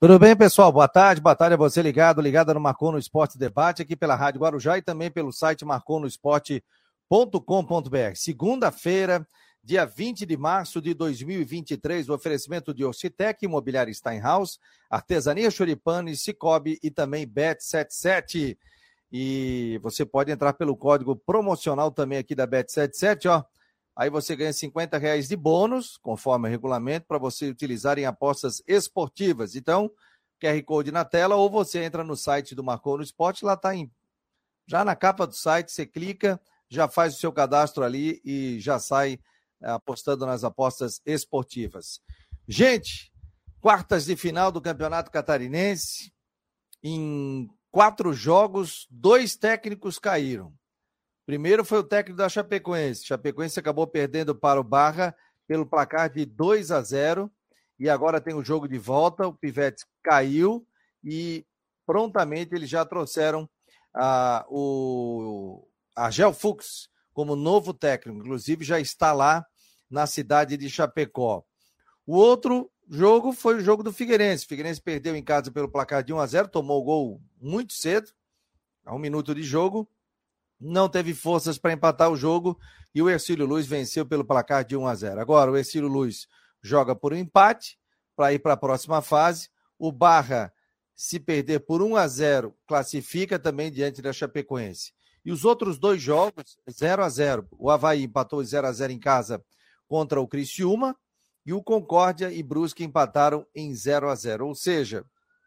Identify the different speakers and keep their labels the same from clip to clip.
Speaker 1: Tudo bem, pessoal? Boa tarde, boa tarde a você ligado, ligada no Marcou no Esporte Debate, aqui pela Rádio Guarujá e também pelo site marconosport.com.br. Segunda-feira, dia 20 de março de 2023, o oferecimento de Orcitec, Imobiliária Steinhaus, Artesania Choripane, Cicobi e também Bet77. E você pode entrar pelo código promocional também aqui da Bet77, ó. Aí você ganha 50 reais de bônus, conforme o regulamento, para você utilizar em apostas esportivas. Então, QR Code na tela, ou você entra no site do Marcou no Esporte, lá está em. Já na capa do site, você clica, já faz o seu cadastro ali e já sai eh, apostando nas apostas esportivas. Gente, quartas de final do Campeonato Catarinense. Em quatro jogos, dois técnicos caíram. Primeiro foi o técnico da Chapecoense. Chapecoense acabou perdendo para o Barra pelo placar de 2 a 0 e agora tem o jogo de volta. O Pivete caiu e prontamente eles já trouxeram a, o Argel Fux como novo técnico. Inclusive já está lá na cidade de Chapecó. O outro jogo foi o jogo do Figueirense. O Figueirense perdeu em casa pelo placar de 1 a 0, tomou o gol muito cedo, a um minuto de jogo não teve forças para empatar o jogo e o Ercílio Luz venceu pelo placar de 1 a 0. Agora o Ercílio Luz joga por um empate para ir para a próxima fase. O Barra, se perder por 1 a 0, classifica também diante da Chapecoense. E os outros dois jogos, 0 a 0. O Havaí empatou 0 a 0 em casa contra o Criciúma e o Concórdia e Brusque empataram em 0 a 0. Ou seja,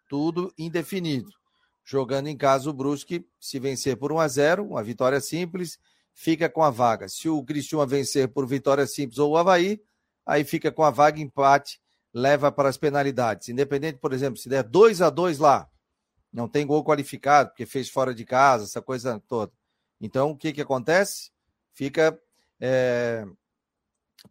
Speaker 1: tudo indefinido. Jogando em casa, o Brusque, se vencer por 1 a 0 uma vitória simples, fica com a vaga. Se o Cristiúma vencer por vitória simples ou o Havaí, aí fica com a vaga, empate, leva para as penalidades. Independente, por exemplo, se der 2 a 2 lá, não tem gol qualificado, porque fez fora de casa, essa coisa toda. Então, o que, que acontece? Fica. É,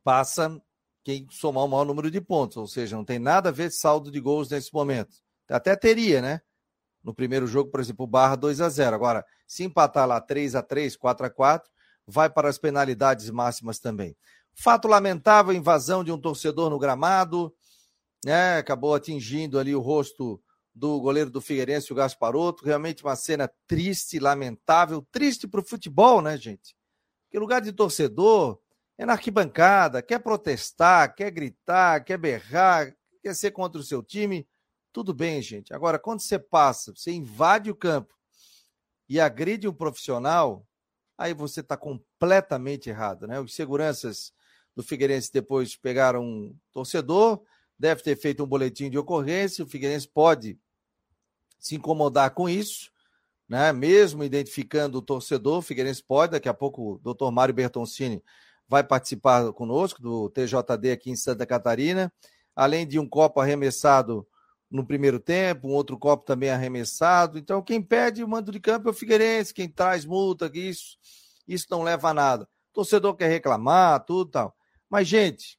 Speaker 1: passa quem somar o maior número de pontos, ou seja, não tem nada a ver saldo de gols nesse momento. Até teria, né? No primeiro jogo, por exemplo, o Barra 2 a 0 Agora, se empatar lá 3 a 3 4 a 4 vai para as penalidades máximas também. Fato lamentável, invasão de um torcedor no gramado, né? Acabou atingindo ali o rosto do goleiro do Figueirense, o Gasparoto. Realmente uma cena triste, lamentável, triste para o futebol, né, gente? Porque lugar de torcedor é na arquibancada, quer protestar, quer gritar, quer berrar, quer ser contra o seu time. Tudo bem, gente. Agora, quando você passa, você invade o campo e agride um profissional, aí você está completamente errado, né? Os seguranças do Figueirense depois pegaram um torcedor, deve ter feito um boletim de ocorrência, o Figueirense pode se incomodar com isso, né? Mesmo identificando o torcedor, o Figueirense pode, daqui a pouco o doutor Mário Bertoncini vai participar conosco do TJD aqui em Santa Catarina, além de um copo arremessado no primeiro tempo, um outro copo também arremessado. Então, quem pede o mando de campo é o Figueirense, quem traz multa, que isso, isso não leva a nada. O torcedor quer reclamar, tudo tal. Mas, gente,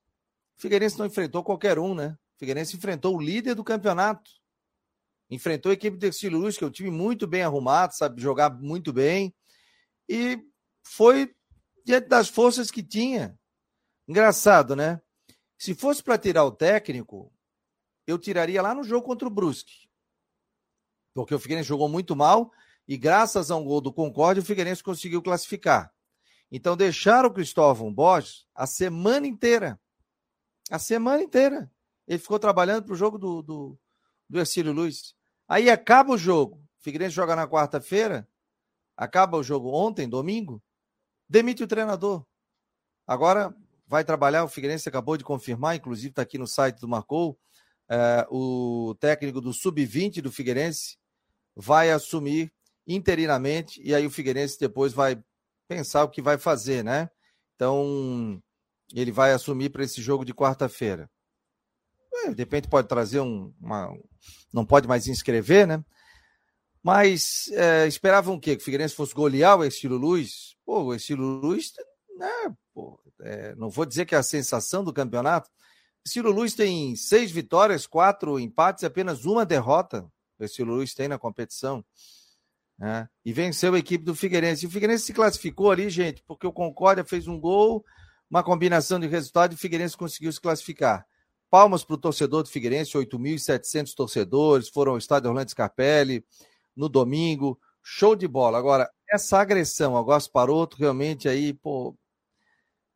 Speaker 1: o Figueirense não enfrentou qualquer um, né? O Figueirense enfrentou o líder do campeonato. Enfrentou a equipe do Exílio Luz, que é um time muito bem arrumado, sabe jogar muito bem. E foi diante das forças que tinha. Engraçado, né? Se fosse para tirar o técnico, eu tiraria lá no jogo contra o Brusque. Porque o Figueirense jogou muito mal e graças a um gol do Concórdia o Figueirense conseguiu classificar. Então deixaram o Cristóvão Borges a semana inteira. A semana inteira. Ele ficou trabalhando para o jogo do, do, do Ercílio Luiz. Aí acaba o jogo. O Figueirense joga na quarta-feira. Acaba o jogo ontem, domingo. Demite o treinador. Agora vai trabalhar. O Figueirense acabou de confirmar, inclusive está aqui no site do Marcou é, o técnico do Sub-20 do Figueirense vai assumir interinamente e aí o Figueirense depois vai pensar o que vai fazer, né? Então, ele vai assumir para esse jogo de quarta-feira. É, de repente pode trazer um, uma. Não pode mais inscrever, né? Mas é, esperavam o quê? Que o Figueirense fosse golear o Estilo Luz? Pô, o Estilo Luz, né? Pô, é, não vou dizer que é a sensação do campeonato, Ciro Luiz tem seis vitórias, quatro empates e apenas uma derrota. O Ciro Luiz tem na competição. Né? E venceu a equipe do Figueirense. E o Figueirense se classificou ali, gente, porque o Concórdia fez um gol, uma combinação de resultado e o Figueirense conseguiu se classificar. palmas para o torcedor do Figueirense, 8.700 torcedores foram ao estádio Orlando Scarpelli no domingo, show de bola. Agora, essa agressão ao Gasparoto, realmente aí, pô,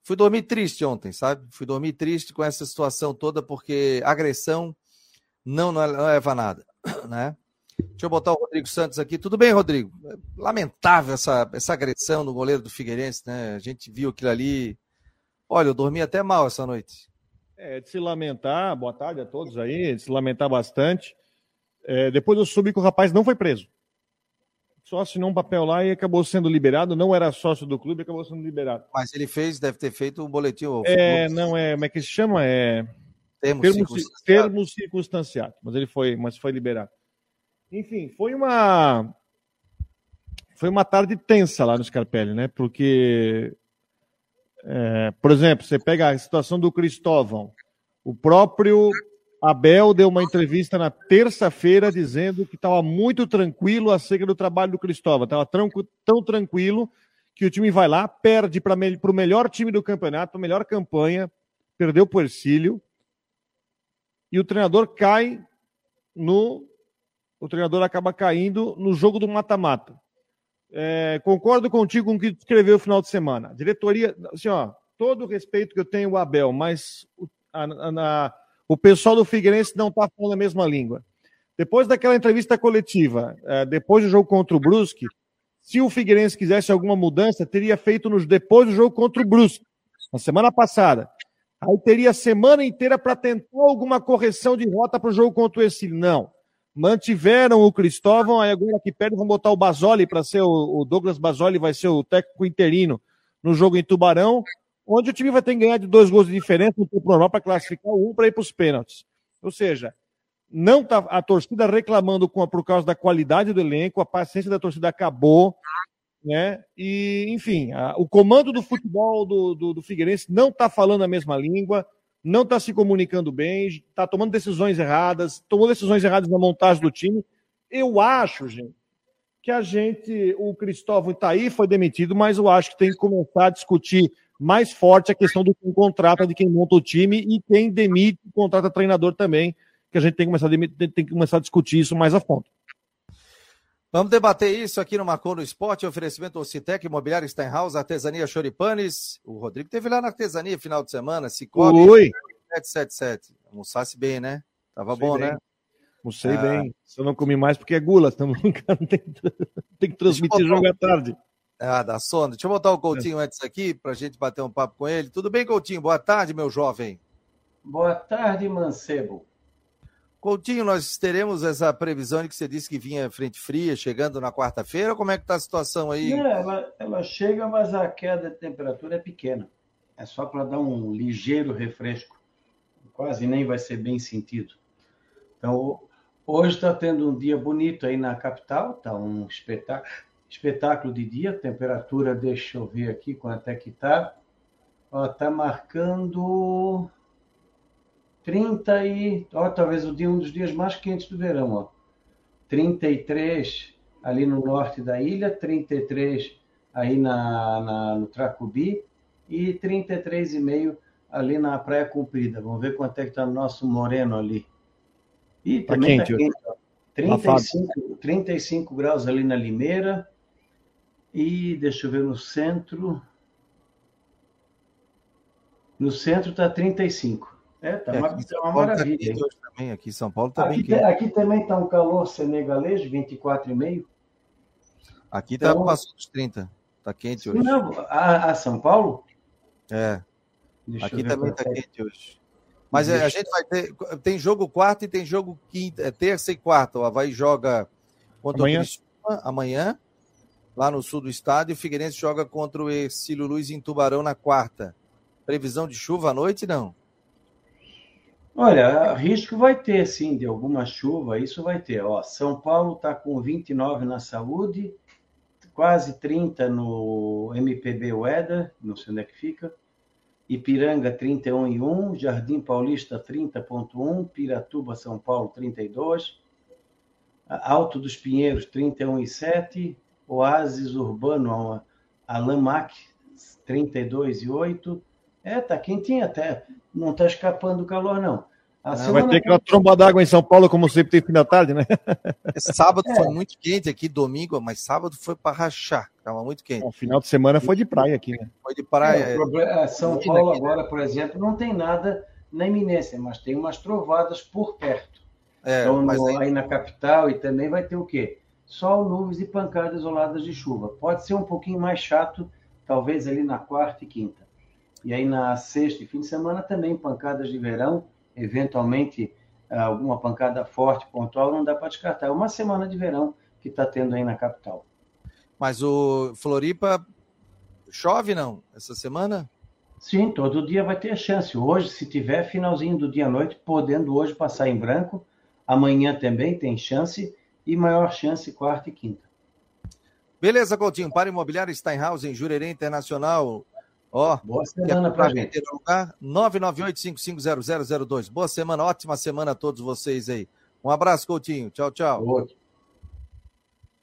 Speaker 1: fui dormir triste ontem, sabe? Fui dormir triste com essa situação toda, porque agressão não, não leva a nada, né? Deixa eu botar o Rodrigo Santos aqui. Tudo bem, Rodrigo? Lamentável essa, essa agressão no goleiro do Figueirense, né? A gente viu aquilo ali. Olha, eu dormi até mal essa noite.
Speaker 2: É, de se lamentar, boa tarde a todos aí, de se lamentar bastante. É, depois eu soube que o rapaz não foi preso. Só assinou um papel lá e acabou sendo liberado. Não era sócio do clube, acabou sendo liberado.
Speaker 1: Mas ele fez, deve ter feito um boletim.
Speaker 2: É, não é, como é que se chama? É termo, circunstanciado. termo circunstanciado. Mas ele foi, mas foi liberado. Enfim, foi uma foi uma tarde tensa lá no Scarpelli, né? Porque, é, por exemplo, você pega a situação do Cristóvão, o próprio Abel deu uma entrevista na terça-feira dizendo que estava muito tranquilo acerca do trabalho do Cristóvão, estava tão, tranquilo que o time vai lá, perde para o melhor time do campeonato, a melhor campanha, perdeu o Ercílio, e o treinador cai no o treinador acaba caindo no jogo do mata-mata. É, concordo contigo com o que escreveu no final de semana. Diretoria, assim, ó, todo o respeito que eu tenho ao Abel, mas o, a, a, o pessoal do Figueirense não está falando a mesma língua. Depois daquela entrevista coletiva, é, depois do jogo contra o Brusque, se o Figueirense quisesse alguma mudança, teria feito nos depois do jogo contra o Brusque, na semana passada. Aí teria a semana inteira para tentar alguma correção de rota para o jogo contra o Exílio. Não mantiveram o Cristóvão, aí agora que perde vão botar o Basoli para ser o, o, Douglas Basoli vai ser o técnico interino no jogo em Tubarão, onde o time vai ter que ganhar de dois gols de diferença no tempo normal para classificar um para ir para os pênaltis. Ou seja, não tá a torcida reclamando com por causa da qualidade do elenco, a paciência da torcida acabou, né? E enfim, a, o comando do futebol do, do, do Figueirense não está falando a mesma língua não está se comunicando bem, está tomando decisões erradas, tomou decisões erradas na montagem do time. Eu acho, gente, que a gente, o Cristóvão está aí, foi demitido, mas eu acho que tem que começar a discutir mais forte a questão do quem contrata, de quem monta o time e quem demite, contrata treinador também, que a gente tem que começar a, demitir, tem que começar a discutir isso mais a fundo.
Speaker 1: Vamos debater isso aqui no Marcou no Esporte, oferecimento Ocitec, Imobiliário Steinhaus, Artesania Choripanes. O Rodrigo teve lá na Artesania final de semana, Cicobi
Speaker 2: Oi.
Speaker 1: 777. Almoçasse bem, né? Tava bom,
Speaker 2: bem.
Speaker 1: né?
Speaker 2: Almocei ah. bem. Se eu não comi mais porque é gula, estamos brincando, tem, tem que transmitir jogo à tarde.
Speaker 1: Ah, dá sono. Deixa eu botar o Coutinho é. antes aqui para a gente bater um papo com ele. Tudo bem, Coutinho? Boa tarde, meu jovem.
Speaker 3: Boa tarde, Mancebo.
Speaker 1: Coutinho, nós teremos essa previsão de que você disse que vinha frente fria, chegando na quarta-feira. Como é que está a situação aí?
Speaker 3: Não, ela, ela chega, mas a queda de temperatura é pequena. É só para dar um ligeiro refresco. Quase nem vai ser bem sentido. Então, hoje está tendo um dia bonito aí na capital, está um espetáculo, espetáculo de dia. Temperatura, deixa eu ver aqui quanto é que está. Está marcando 30 e. Ó, talvez o dia, um dos dias mais quentes do verão, ó. 33 ali no norte da ilha, 33 aí na, na, no Tracubi e 33,5 ali na Praia Comprida. Vamos ver quanto é que está no nosso moreno ali. E tá também está quente. Tá quente 35, 35 graus ali na Limeira. E deixa eu ver no centro. No centro está 35. É, tá, é, uma, tá uma tá maravilha. Tá
Speaker 1: também, aqui em São Paulo tá
Speaker 3: aqui,
Speaker 1: bem
Speaker 3: aqui também está um calor senegalês, 24,5.
Speaker 1: Aqui está então, passando dos 30. Está quente hoje.
Speaker 3: Não, a, a São Paulo?
Speaker 1: É. Deixa aqui também está quente hoje. Mas é, a gente vai ter. Tem jogo quarta e tem jogo quinta, é, terça e quarta. O Havaí joga contra amanhã. o Criciúma amanhã, lá no sul do estado, e o Figueirense joga contra o Exílio Luiz em Tubarão na quarta. Previsão de chuva à noite, não?
Speaker 3: Olha, risco vai ter, sim, de alguma chuva, isso vai ter. Ó, São Paulo está com 29 na saúde, quase 30 no MPB Weather, não sei onde é que fica. Ipiranga 31 e 1, Jardim Paulista 30.1, Piratuba, São Paulo 32, Alto dos Pinheiros 31 7, Oásis Urbano Alamac 32 e 8. É, tá quentinho até não está escapando o calor, não.
Speaker 2: Vai ter aquela tromba d'água em São Paulo, como sempre tem fim da tarde, né?
Speaker 1: Sábado é. foi muito quente aqui, domingo, mas sábado foi para rachar, estava muito quente. O
Speaker 2: final de semana foi de praia aqui, né?
Speaker 1: Foi de praia.
Speaker 3: É, é São Paulo aqui, né? agora, né? por exemplo, não tem nada na iminência, mas tem umas trovadas por perto. É, então, no, aí... aí na capital e também vai ter o quê? Sol, nuvens e pancadas isoladas de chuva. Pode ser um pouquinho mais chato, talvez ali na quarta e quinta. E aí na sexta e fim de semana também pancadas de verão, eventualmente alguma pancada forte, pontual, não dá para descartar. É uma semana de verão que está tendo aí na capital.
Speaker 1: Mas o Floripa chove não essa semana?
Speaker 3: Sim, todo dia vai ter chance. Hoje, se tiver finalzinho do dia à noite, podendo hoje passar em branco, amanhã também tem chance e maior chance quarta e quinta.
Speaker 1: Beleza, Coutinho. Para Imobiliário Steinhaus, em Jurerê Internacional, Ó, boa semana para gente. Lugar? 998-550002. Boa semana, ótima semana a todos vocês aí. Um abraço, Coutinho. Tchau, tchau. Outro.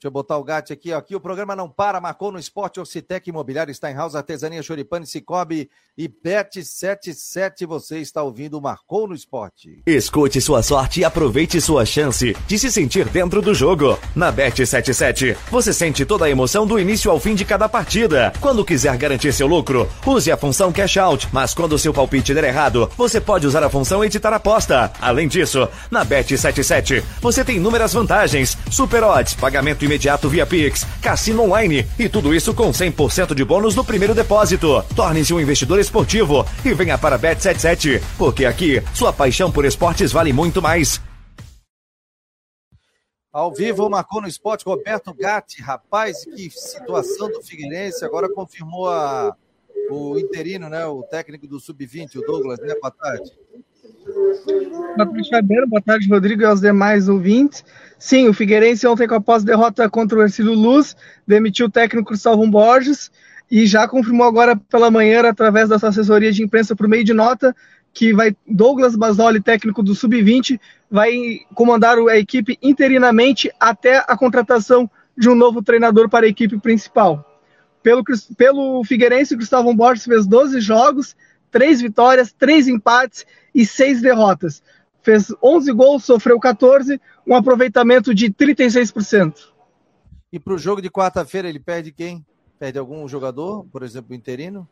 Speaker 1: Deixa eu botar o gato aqui, ó. Aqui o programa não para, marcou no esporte, Ocitec Imobiliário, Steinhaus, Artesania Choripane, Cicobi e Bet77. Você está ouvindo Marcou no Esporte.
Speaker 4: Escute sua sorte e aproveite sua chance de se sentir dentro do jogo. Na Bet77, você sente toda a emoção do início ao fim de cada partida. Quando quiser garantir seu lucro, use a função Cash Out, mas quando seu palpite der errado, você pode usar a função Editar Aposta. Além disso, na Bet77, você tem inúmeras vantagens, super odds, pagamento imediato via Pix, cassino online e tudo isso com 100% de bônus no primeiro depósito. Torne-se um investidor esportivo e venha para Bet77, porque aqui sua paixão por esportes vale muito mais.
Speaker 1: Ao vivo, marcou no esporte Roberto Gatti. Rapaz, que situação do Figueirense. Agora confirmou a, o interino, né? O técnico do Sub-20, o Douglas, né? Boa tarde.
Speaker 5: Patrícia Fabiano, boa tarde, Rodrigo e aos demais ouvintes. Sim, o Figueirense ontem, com a pós-derrota contra o Ercílio Luz, demitiu o técnico Cristóvão Borges e já confirmou agora pela manhã, através da sua assessoria de imprensa por meio de nota, que vai Douglas Basoli, técnico do Sub-20, vai comandar a equipe interinamente até a contratação de um novo treinador para a equipe principal. Pelo, pelo Figueirense, Cristóvão Borges fez 12 jogos, 3 vitórias, 3 empates e 6 derrotas. Fez 11 gols, sofreu 14, um aproveitamento de 36%.
Speaker 1: E para o jogo de quarta-feira, ele perde quem? Perde algum jogador, por exemplo, interino?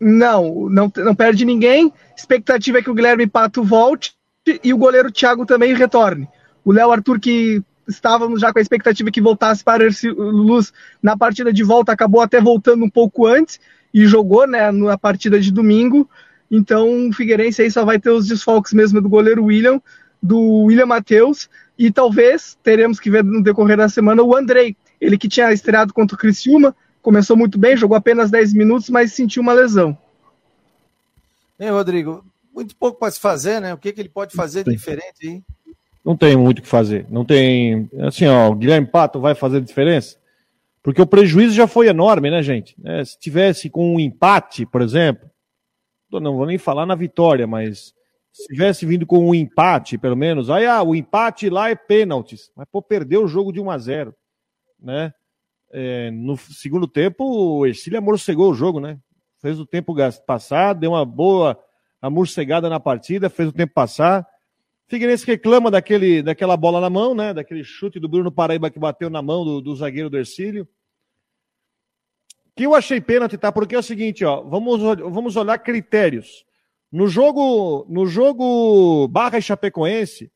Speaker 5: Não, não, não perde ninguém. Expectativa é que o Guilherme Pato volte e o goleiro Thiago também retorne. O Léo Arthur, que estávamos já com a expectativa que voltasse para o Luz na partida de volta, acabou até voltando um pouco antes e jogou né, na partida de domingo. Então o Figueirense aí só vai ter os desfalques mesmo do goleiro William, do William Matheus, e talvez teremos que ver no decorrer da semana o Andrei, ele que tinha estreado contra o Criciúma, começou muito bem, jogou apenas 10 minutos, mas sentiu uma lesão.
Speaker 1: Ei, Rodrigo, muito pouco para se fazer, né? O que, que ele pode fazer diferente aí?
Speaker 2: Não tem muito o que fazer. Não tem. Assim, ó, o Guilherme Pato vai fazer diferença? Porque o prejuízo já foi enorme, né, gente? É, se tivesse com um empate, por exemplo, não vou nem falar na vitória, mas se tivesse vindo com um empate, pelo menos, aí ah, o empate lá é pênaltis. Mas, pô, perdeu o jogo de 1 a 0 né? É, no segundo tempo, o Ercílio amorcegou o jogo, né? Fez o tempo passar, deu uma boa amorcegada na partida, fez o tempo passar. Figueirense reclama daquele, daquela bola na mão, né? Daquele chute do Bruno Paraíba que bateu na mão do, do zagueiro do Ercílio. Que eu achei pênalti, tá? Porque é o seguinte, ó, vamos, vamos olhar critérios. No jogo, no jogo Barra e Chapecoense,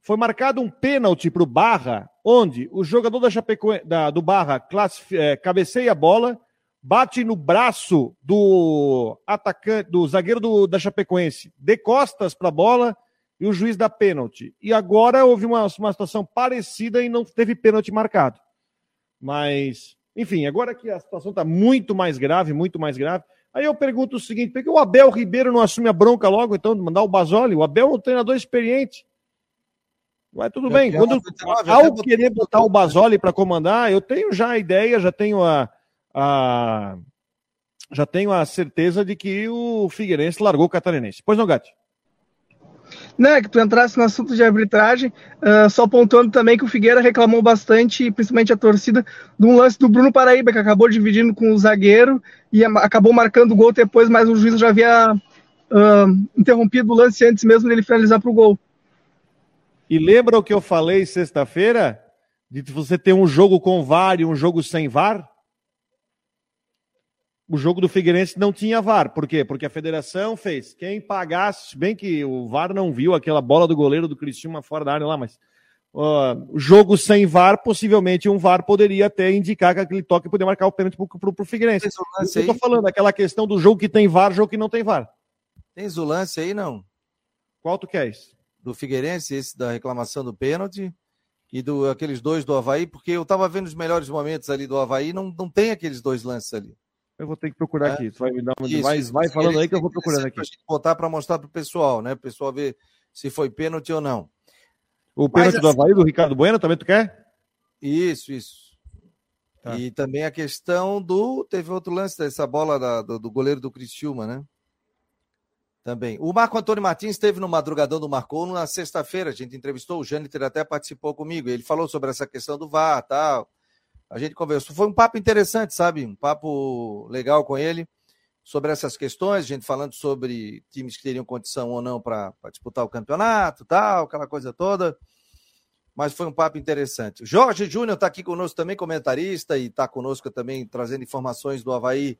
Speaker 2: foi marcado um pênalti para o Barra, onde o jogador da Chapecoense, da, do Barra é, cabeceia a bola, bate no braço do atacante, do zagueiro do, da Chapecoense, de costas para a bola e o juiz dá pênalti. E agora houve uma, uma situação parecida e não teve pênalti marcado. Mas, enfim, agora que a situação está muito mais grave, muito mais grave. Aí eu pergunto o seguinte: por que o Abel Ribeiro não assume a bronca logo, então, de mandar o Basoli? O Abel é um treinador experiente. Mas tudo bem. Quando, ao querer botar o Basoli para comandar, eu tenho já a ideia, já tenho a, a, já tenho a certeza de que o Figueirense largou o catarinense. Pois não, Gatti?
Speaker 5: Não, é que tu entrasse no assunto de arbitragem, uh, só apontando também que o Figueira reclamou bastante, principalmente a torcida, de um lance do Bruno Paraíba, que acabou dividindo com o zagueiro e acabou marcando o gol depois, mas o juiz já havia uh, interrompido o lance antes mesmo dele finalizar para o gol.
Speaker 2: E lembra o que eu falei sexta-feira? De você ter um jogo com VAR e um jogo sem VAR? O jogo do Figueirense não tinha VAR. Por quê? Porque a federação fez. Quem pagasse, bem que o VAR não viu aquela bola do goleiro do Cristiano fora da área lá, mas uh, jogo sem VAR, possivelmente um VAR poderia até indicar que aquele toque poderia marcar o pênalti para o Figueirense. Eu estou falando, aquela questão do jogo que tem VAR, jogo que não tem VAR.
Speaker 1: Tens o lance aí, não?
Speaker 2: Qual tu queres?
Speaker 1: Do Figueirense, esse da reclamação do pênalti e do aqueles dois do Havaí, porque eu estava vendo os melhores momentos ali do Havaí, não, não tem aqueles dois lances ali.
Speaker 2: Eu vou ter que procurar é. aqui. Vai me dar uma... Isso, vai, vai falando aí que eu vou procurando aqui.
Speaker 1: Botar para mostrar para o pessoal, né? O pessoal ver se foi pênalti ou não.
Speaker 2: O pênalti Mas, do Havaí, do Ricardo Bueno, também tu quer?
Speaker 1: Isso, isso. Tá. E também a questão do. Teve outro lance dessa bola da, do, do, goleiro do Criciúma, né? Também. O Marco Antônio Martins esteve no Madrugadão do Marcou na sexta-feira. A gente entrevistou, o Jâniter até participou comigo. Ele falou sobre essa questão do VAR tal. A gente conversou. Foi um papo interessante, sabe? Um papo legal com ele sobre essas questões, a gente falando sobre times que teriam condição ou não para disputar o campeonato, tal, aquela coisa toda. Mas foi um papo interessante. Jorge Júnior está aqui conosco também, comentarista, e está conosco também trazendo informações do Havaí.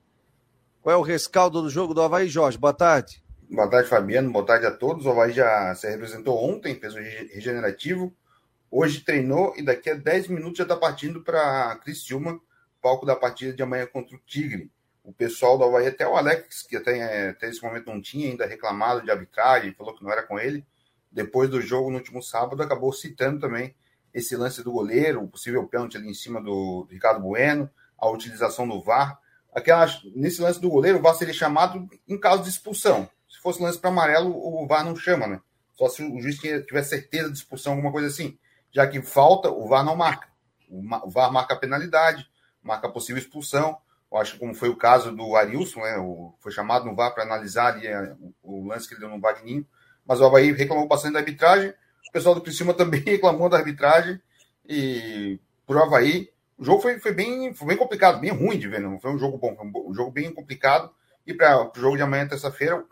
Speaker 1: Qual é o rescaldo do jogo do Havaí, Jorge? Boa tarde.
Speaker 6: Boa tarde, Fabiano. Boa tarde a todos. O Havaí já se representou ontem, fez o regenerativo. Hoje treinou e daqui a 10 minutos já está partindo para Criciúma, palco da partida de amanhã contra o Tigre o pessoal do Havaí, até o Alex, que até, até esse momento não tinha ainda reclamado de arbitragem, falou que não era com ele, depois do jogo no último sábado, acabou citando também esse lance do goleiro, o possível pênalti ali em cima do, do Ricardo Bueno, a utilização do VAR. Aquela, nesse lance do goleiro, o VAR seria chamado em caso de expulsão. Se fosse lance para amarelo, o VAR não chama, né? Só se o juiz tiver certeza de expulsão, alguma coisa assim. Já que falta, o VAR não marca. O VAR marca a penalidade, marca a possível expulsão. Eu acho como foi o caso do Arilson, né, o, foi chamado no VAR para analisar ali, é, o, o, lance que ele deu no Wagninho, mas o Havaí reclamou bastante da arbitragem, o pessoal do Criciúma também reclamou da arbitragem, e por Havaí, o jogo foi, foi, bem, foi bem complicado, bem ruim de ver, não foi um jogo bom, foi um, jogo bem complicado, e para o jogo de amanhã, terça-feira,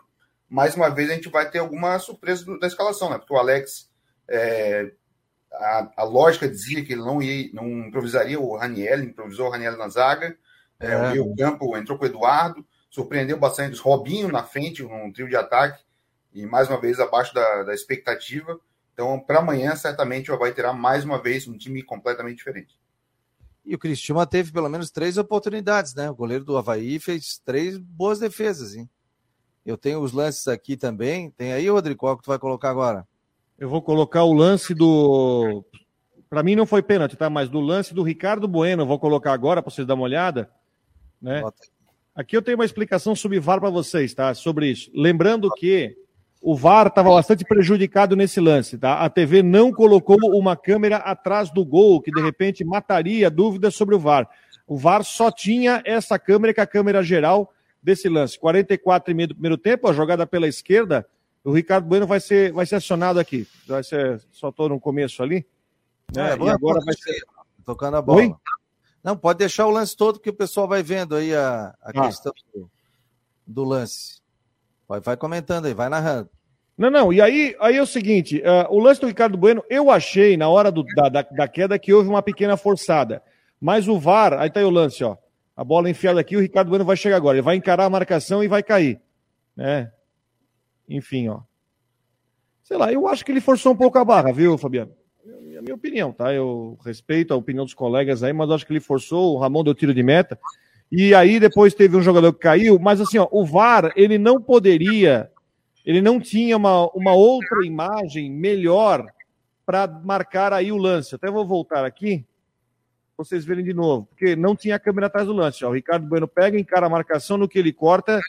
Speaker 6: mais uma vez a gente vai ter alguma surpresa da escalação, né, porque o Alex, é, a, a, lógica dizia que ele não, ia, não improvisaria o Raniel, improvisou o Raniel na zaga, é, o Rio Campo entrou com o Eduardo, surpreendeu bastante os Robinho na frente, um trio de ataque, e mais uma vez abaixo da, da expectativa. Então, para amanhã, certamente o Havaí terá mais uma vez um time completamente diferente.
Speaker 1: E o Cristiano teve pelo menos três oportunidades, né? O goleiro do Havaí fez três boas defesas, hein? Eu tenho os lances aqui também. Tem aí, Rodrigo, qual que tu vai colocar agora?
Speaker 2: Eu vou colocar o lance do. Para mim não foi pênalti, tá? Mas do lance do Ricardo Bueno, vou colocar agora para vocês dar uma olhada. Né? Aqui eu tenho uma explicação sobre VAR para vocês, tá? Sobre isso. Lembrando que o VAR estava bastante prejudicado nesse lance, tá? A TV não colocou uma câmera atrás do gol, que de repente mataria dúvidas sobre o VAR. O VAR só tinha essa câmera, que é a câmera geral desse lance. 44 e meio do primeiro tempo, a jogada pela esquerda, o Ricardo Bueno vai ser, vai ser acionado aqui. Vai ser, só estou no começo ali.
Speaker 1: Né? É, e agora vai ser. Tocando a bola. Oi? Não, pode deixar o lance todo, que o pessoal vai vendo aí a, a ah. questão do, do, lance. Vai, vai comentando aí, vai narrando.
Speaker 2: Não, não, e aí, aí é o seguinte: uh, o lance do Ricardo Bueno, eu achei na hora do, da, da, da, queda que houve uma pequena forçada. Mas o VAR, aí tá aí o lance, ó. A bola enfiada aqui, o Ricardo Bueno vai chegar agora. Ele vai encarar a marcação e vai cair. Né? Enfim, ó. Sei lá, eu acho que ele forçou um pouco a barra, viu, Fabiano? É a minha opinião, tá? Eu respeito a opinião dos colegas aí, mas acho que ele forçou, o Ramon deu tiro de meta. E aí depois teve um jogador que caiu, mas assim, ó, o VAR, ele não poderia, ele não tinha uma, uma outra imagem melhor para marcar aí o lance. Até vou voltar aqui, vocês verem de novo, porque não tinha câmera atrás do lance. Ó. O Ricardo Bueno pega, encara a marcação, no que ele corta,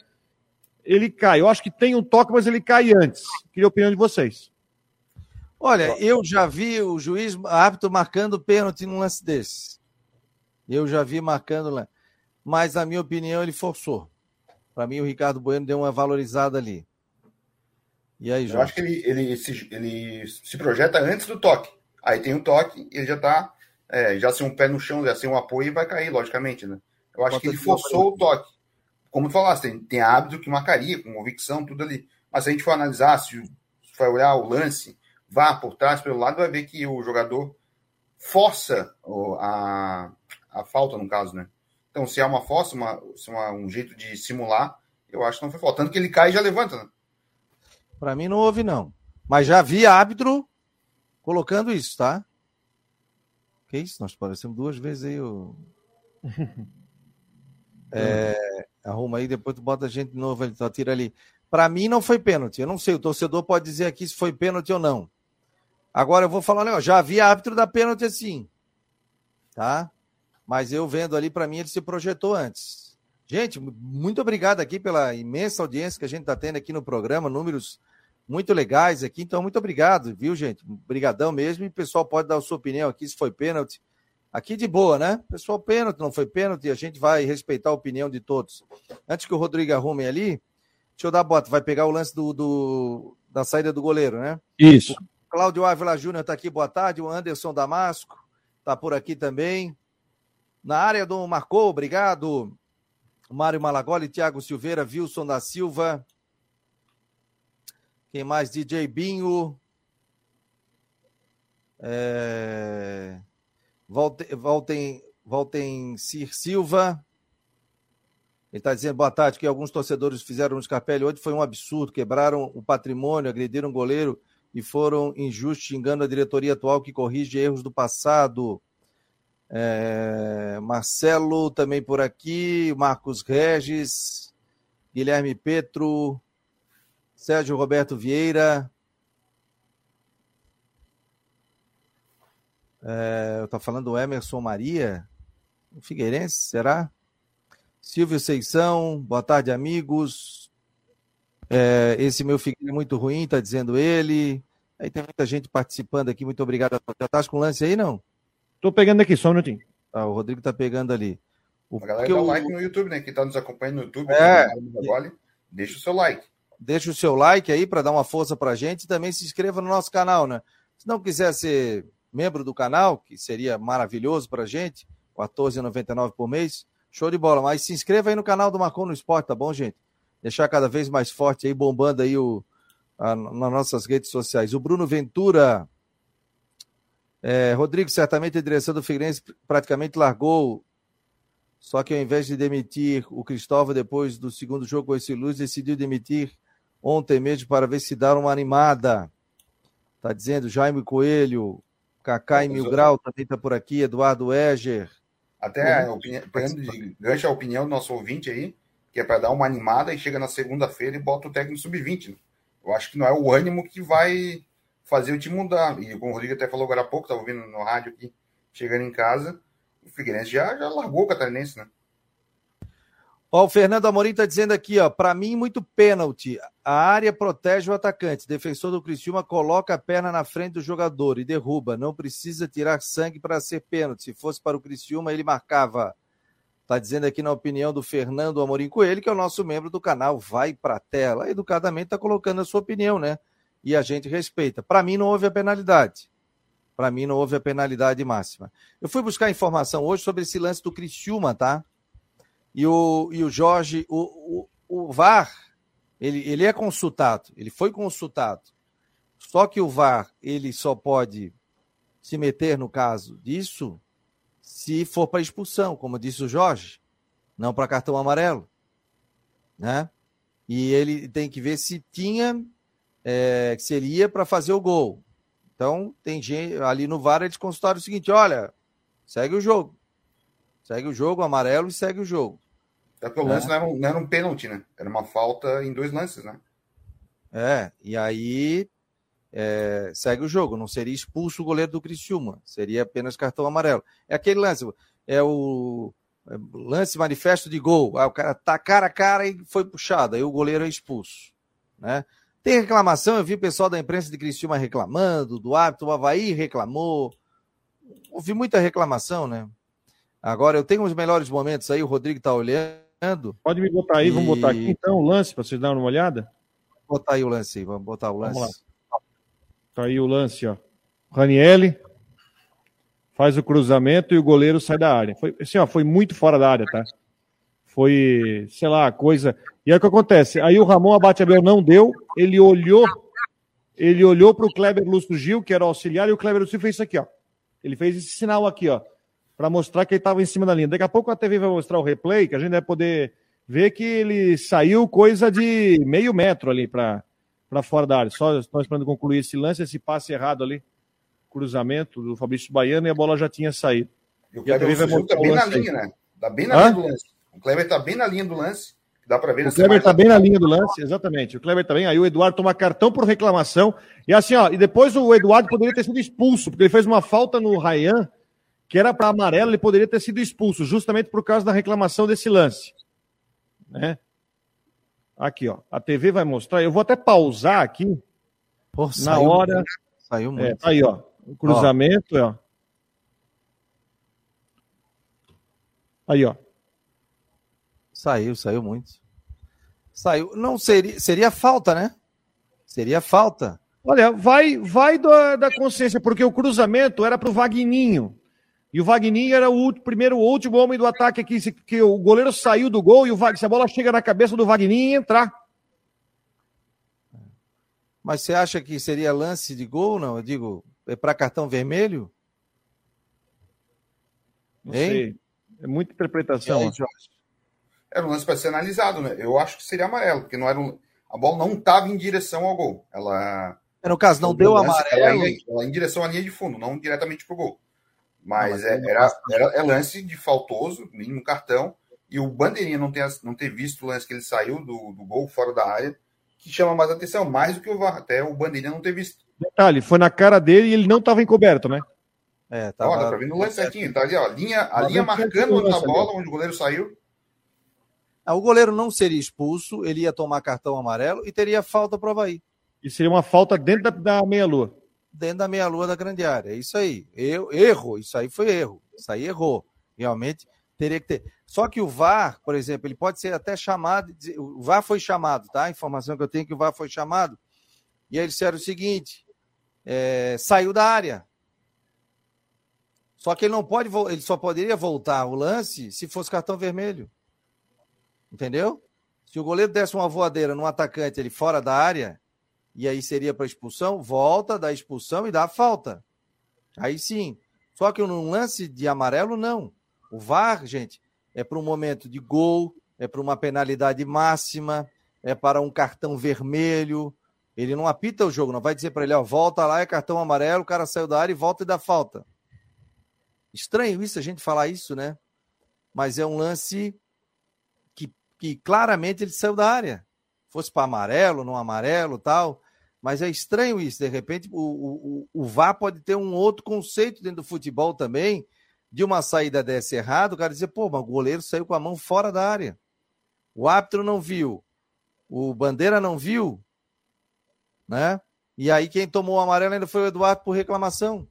Speaker 2: ele cai. Eu acho que tem um toque, mas ele cai antes. Queria a opinião de vocês.
Speaker 1: Olha, eu já vi o juiz árbitro marcando pênalti num lance desse. Eu já vi marcando lá. Mas, na minha opinião, ele forçou. Para mim, o Ricardo Bueno deu uma valorizada ali.
Speaker 6: E aí, Jorge? Eu acho que ele, ele, se, ele se projeta antes do toque. Aí tem o um toque, ele já está é, já sem um pé no chão, já sem um apoio, e vai cair, logicamente, né? Eu acho que ele forçou o toque. Como tu falaste, tem, tem hábito que marcaria, com convicção, tudo ali. Mas se a gente for analisar, se for olhar o lance, vá por trás, pelo lado, vai ver que o jogador força a, a falta, no caso, né? Então, se é uma força, uma, se é uma, um jeito de simular, eu acho que não foi falta. Tanto que ele cai e já levanta, né?
Speaker 1: Para mim não houve, não. Mas já vi árbitro colocando isso, tá? Que isso? Nós parecemos duas vezes aí. O... é, arruma aí, depois tu bota a gente de novo, ele tira ali. Para mim não foi pênalti. Eu não sei, o torcedor pode dizer aqui se foi pênalti ou não. Agora eu vou falar, né, já vi árbitro da pênalti assim. Tá? Mas eu vendo ali, para mim, ele se projetou antes. Gente, muito obrigado aqui pela imensa audiência que a gente está tendo aqui no programa, números muito legais aqui. Então, muito obrigado, viu, gente? Obrigadão mesmo. E o pessoal pode dar a sua opinião aqui se foi pênalti. Aqui de boa, né? Pessoal, pênalti, não foi pênalti, a gente vai respeitar a opinião de todos. Antes que o Rodrigo arrume ali, deixa eu dar a bota, vai pegar o lance do, do da saída do goleiro, né?
Speaker 2: Isso. O
Speaker 1: Cláudio Ávila Júnior está aqui, boa tarde. O Anderson Damasco está por aqui também. Na área do Marcou, obrigado. Mário Malagoli, Thiago Silveira, Wilson da Silva. Quem mais? DJ Binho. É... Voltem, voltem, Cir Silva. Ele está dizendo boa tarde, que alguns torcedores fizeram no Scarpelli hoje foi um absurdo, quebraram o patrimônio, agrediram o goleiro e foram injustos, xingando a diretoria atual que corrige erros do passado. É, Marcelo também por aqui, Marcos Regis, Guilherme Petro, Sérgio Roberto Vieira, É, eu estou falando do Emerson Maria, o Figueirense, será? Silvio Seição, boa tarde, amigos. É, esse meu Figueiredo é muito ruim, está dizendo ele. Aí tem muita gente participando aqui, muito obrigado. Já tá com lance aí, não?
Speaker 2: Estou pegando aqui, só um minutinho.
Speaker 1: Ah, o Rodrigo está pegando ali.
Speaker 6: O a galera dá eu... like no YouTube, né? Quem está nos acompanhando no YouTube, é... deixa o seu like.
Speaker 1: Deixa o seu like aí para dar uma força para a gente e também se inscreva no nosso canal, né? Se não quiser ser membro do canal, que seria maravilhoso para a gente, R$ 14,99 por mês. Show de bola. Mas se inscreva aí no canal do Marcon no Esporte, tá bom, gente? Deixar cada vez mais forte aí, bombando aí o, a, nas nossas redes sociais. O Bruno Ventura. É, Rodrigo, certamente a direção do Figueirense praticamente largou. Só que ao invés de demitir o Cristóvão depois do segundo jogo com esse Luz, decidiu demitir ontem mesmo para ver se dar uma animada. Tá dizendo Jaime Coelho, Cacá e Mil Grau também está por aqui, Eduardo Eger.
Speaker 6: Até a opinião, de gancho a opinião do nosso ouvinte aí, que é para dar uma animada e chega na segunda-feira e bota o técnico sub-20. Né? Eu acho que não é o ânimo que vai fazer o time mudar. E como o Rodrigo até falou agora há pouco, estava ouvindo no rádio aqui, chegando em casa, o Figueirense já, já largou o catarinense, né?
Speaker 1: Ó, o Fernando Amorim está dizendo aqui, ó, para mim muito pênalti. A área protege o atacante. Defensor do Criciúma coloca a perna na frente do jogador e derruba. Não precisa tirar sangue para ser pênalti. Se fosse para o Criciúma, ele marcava. Está dizendo aqui na opinião do Fernando Amorim Coelho, que é o nosso membro do canal. Vai para a tela. Educadamente está colocando a sua opinião, né? E a gente respeita. Para mim não houve a penalidade. Para mim não houve a penalidade máxima. Eu fui buscar informação hoje sobre esse lance do Criciúma, tá? E o, e o Jorge, o, o, o VAR, ele, ele é consultado, ele foi consultado. Só que o VAR, ele só pode se meter no caso disso se for para expulsão, como disse o Jorge, não para cartão amarelo. Né? E ele tem que ver se tinha, é, se ele ia para fazer o gol. Então, tem gente ali no VAR, eles consultaram o seguinte: olha, segue o jogo. Segue o jogo, amarelo e segue o jogo.
Speaker 6: É porque o lance é. não, era um, não era um pênalti, né? Era uma falta em dois lances, né?
Speaker 1: É, e aí é, segue o jogo. Não seria expulso o goleiro do Criciúma, seria apenas cartão amarelo. É aquele lance, é o é, lance manifesto de gol. Aí o cara tá cara a cara e foi puxado, aí o goleiro é expulso, né? Tem reclamação, eu vi o pessoal da imprensa de Criciúma reclamando, do árbitro, o Havaí reclamou. Ouvi muita reclamação, né? Agora eu tenho os melhores momentos aí, o Rodrigo tá olhando.
Speaker 2: Pode me botar aí, e... vamos botar aqui então o lance para vocês darem uma olhada?
Speaker 1: Vou botar aí o lance aí, vamos botar o lance. Vamos lá.
Speaker 2: Tá aí o lance, ó. Ranielli faz o cruzamento e o goleiro sai da área. Foi, assim, ó, foi muito fora da área, tá? Foi, sei lá, coisa. E aí o que acontece? Aí o Ramon Abate Abel não deu, ele olhou, ele olhou para o Kleber Lúcio Gil, que era o auxiliar, e o Kleber Lúcio fez isso aqui, ó. Ele fez esse sinal aqui, ó, para mostrar que ele estava em cima da linha. Daqui a pouco a TV vai mostrar o replay, que a gente vai poder ver que ele saiu coisa de meio metro ali para fora da área. Só estamos esperando concluir esse lance, esse passe errado ali, cruzamento do Fabrício Baiano, e a bola já tinha saído.
Speaker 6: E o Kleber Lúcio tá bem na linha, né? Tá bem na Hã? linha do lance. O Kleber tá bem na linha do lance. Dá para ver
Speaker 2: O Kleber está bem na linha do lance, exatamente. O Kleber também. Tá aí o Eduardo toma cartão por reclamação. E assim, ó, e depois o Eduardo poderia ter sido expulso, porque ele fez uma falta no Rayan, que era para amarelo, ele poderia ter sido expulso, justamente por causa da reclamação desse lance. Né? Aqui, ó. A TV vai mostrar. Eu vou até pausar aqui. Pô, na saiu, hora. Saiu é, muito. É, aí, ó. O cruzamento, ó. ó. Aí, ó.
Speaker 1: Saiu, saiu muito. Saiu. Não, seria, seria falta, né? Seria falta.
Speaker 2: Olha, vai, vai da, da consciência, porque o cruzamento era para o Vagninho. E o Vagninho era o primeiro, o último homem do ataque aqui, que o goleiro saiu do gol e o se a bola chega na cabeça do Vagninho entrar.
Speaker 1: Mas você acha que seria lance de gol, não? Eu digo, é para cartão vermelho?
Speaker 2: Não hein? sei. É muita interpretação. Aí, Jorge?
Speaker 6: era um lance para ser analisado, né? Eu acho que seria amarelo, porque não era um... a bola não estava em direção ao gol. Ela.
Speaker 1: É, no caso, não deu lance, amarelo.
Speaker 6: Ela ia, ela ia em direção à linha de fundo, não diretamente para o gol. Mas, não, mas é, era, era, é lance de faltoso, mínimo cartão. E o Bandeirinha não ter, não ter visto o lance que ele saiu do, do gol fora da área, que chama mais atenção, mais do que o VAR. Até o Bandeirinha não ter visto.
Speaker 2: Detalhe, foi na cara dele e ele não estava encoberto, né?
Speaker 6: É, tava... Ó, dá pra ver no lance certinho. Tá ali, ó. Linha, a linha marcando a bola, onde o goleiro saiu.
Speaker 1: Ah, o goleiro não seria expulso, ele ia tomar cartão amarelo e teria falta para o Havaí.
Speaker 2: E seria uma falta dentro da, da meia-lua.
Speaker 1: Dentro da meia-lua da grande área. É isso aí. Eu, erro, isso aí foi erro. Isso aí errou. Realmente teria que ter. Só que o VAR, por exemplo, ele pode ser até chamado. O VAR foi chamado, tá? A informação que eu tenho é que o VAR foi chamado. E aí eles disseram o seguinte: é, saiu da área. Só que ele não pode, ele só poderia voltar o lance se fosse cartão vermelho. Entendeu? Se o goleiro desse uma voadeira no atacante ele fora da área, e aí seria para expulsão, volta, dá expulsão e dá falta. Aí sim. Só que num lance de amarelo, não. O VAR, gente, é para um momento de gol, é para uma penalidade máxima, é para um cartão vermelho. Ele não apita o jogo, não vai dizer para ele, ó, volta lá, é cartão amarelo, o cara saiu da área e volta e dá falta. Estranho isso, a gente falar isso, né? Mas é um lance que claramente ele saiu da área. Fosse para amarelo, não amarelo tal. Mas é estranho isso. De repente, o, o, o VAR pode ter um outro conceito dentro do futebol também, de uma saída dessa errado, o cara dizer, pô, mas o goleiro saiu com a mão fora da área. O árbitro não viu. O Bandeira não viu. Né? E aí quem tomou o amarelo ainda foi o Eduardo por reclamação.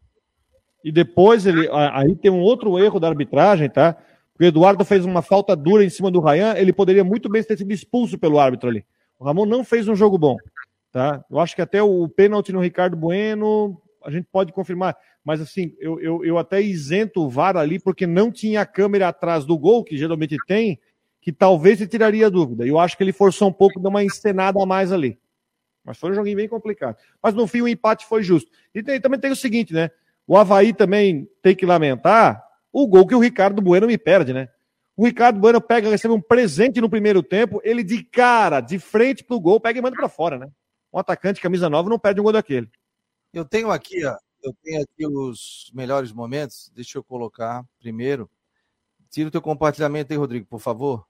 Speaker 2: E depois ele. Aí tem um outro erro da arbitragem, tá? o Eduardo fez uma falta dura em cima do Rayan, ele poderia muito bem ter sido expulso pelo árbitro ali. O Ramon não fez um jogo bom. Tá? Eu acho que até o pênalti no Ricardo Bueno, a gente pode confirmar. Mas assim, eu, eu, eu até isento o VAR ali, porque não tinha a câmera atrás do gol, que geralmente tem, que talvez se tiraria dúvida. Eu acho que ele forçou um pouco, deu uma encenada a mais ali. Mas foi um joguinho bem complicado. Mas no fim o empate foi justo. E tem, também tem o seguinte, né? O Havaí também tem que lamentar o gol que o Ricardo Bueno me perde, né? O Ricardo Bueno pega, recebe um presente no primeiro tempo, ele de cara, de frente pro gol, pega e manda para fora, né? Um atacante camisa nova não perde um gol daquele.
Speaker 1: Eu tenho aqui, ó, eu tenho aqui os melhores momentos. Deixa eu colocar primeiro. Tira o teu compartilhamento aí, Rodrigo, por favor.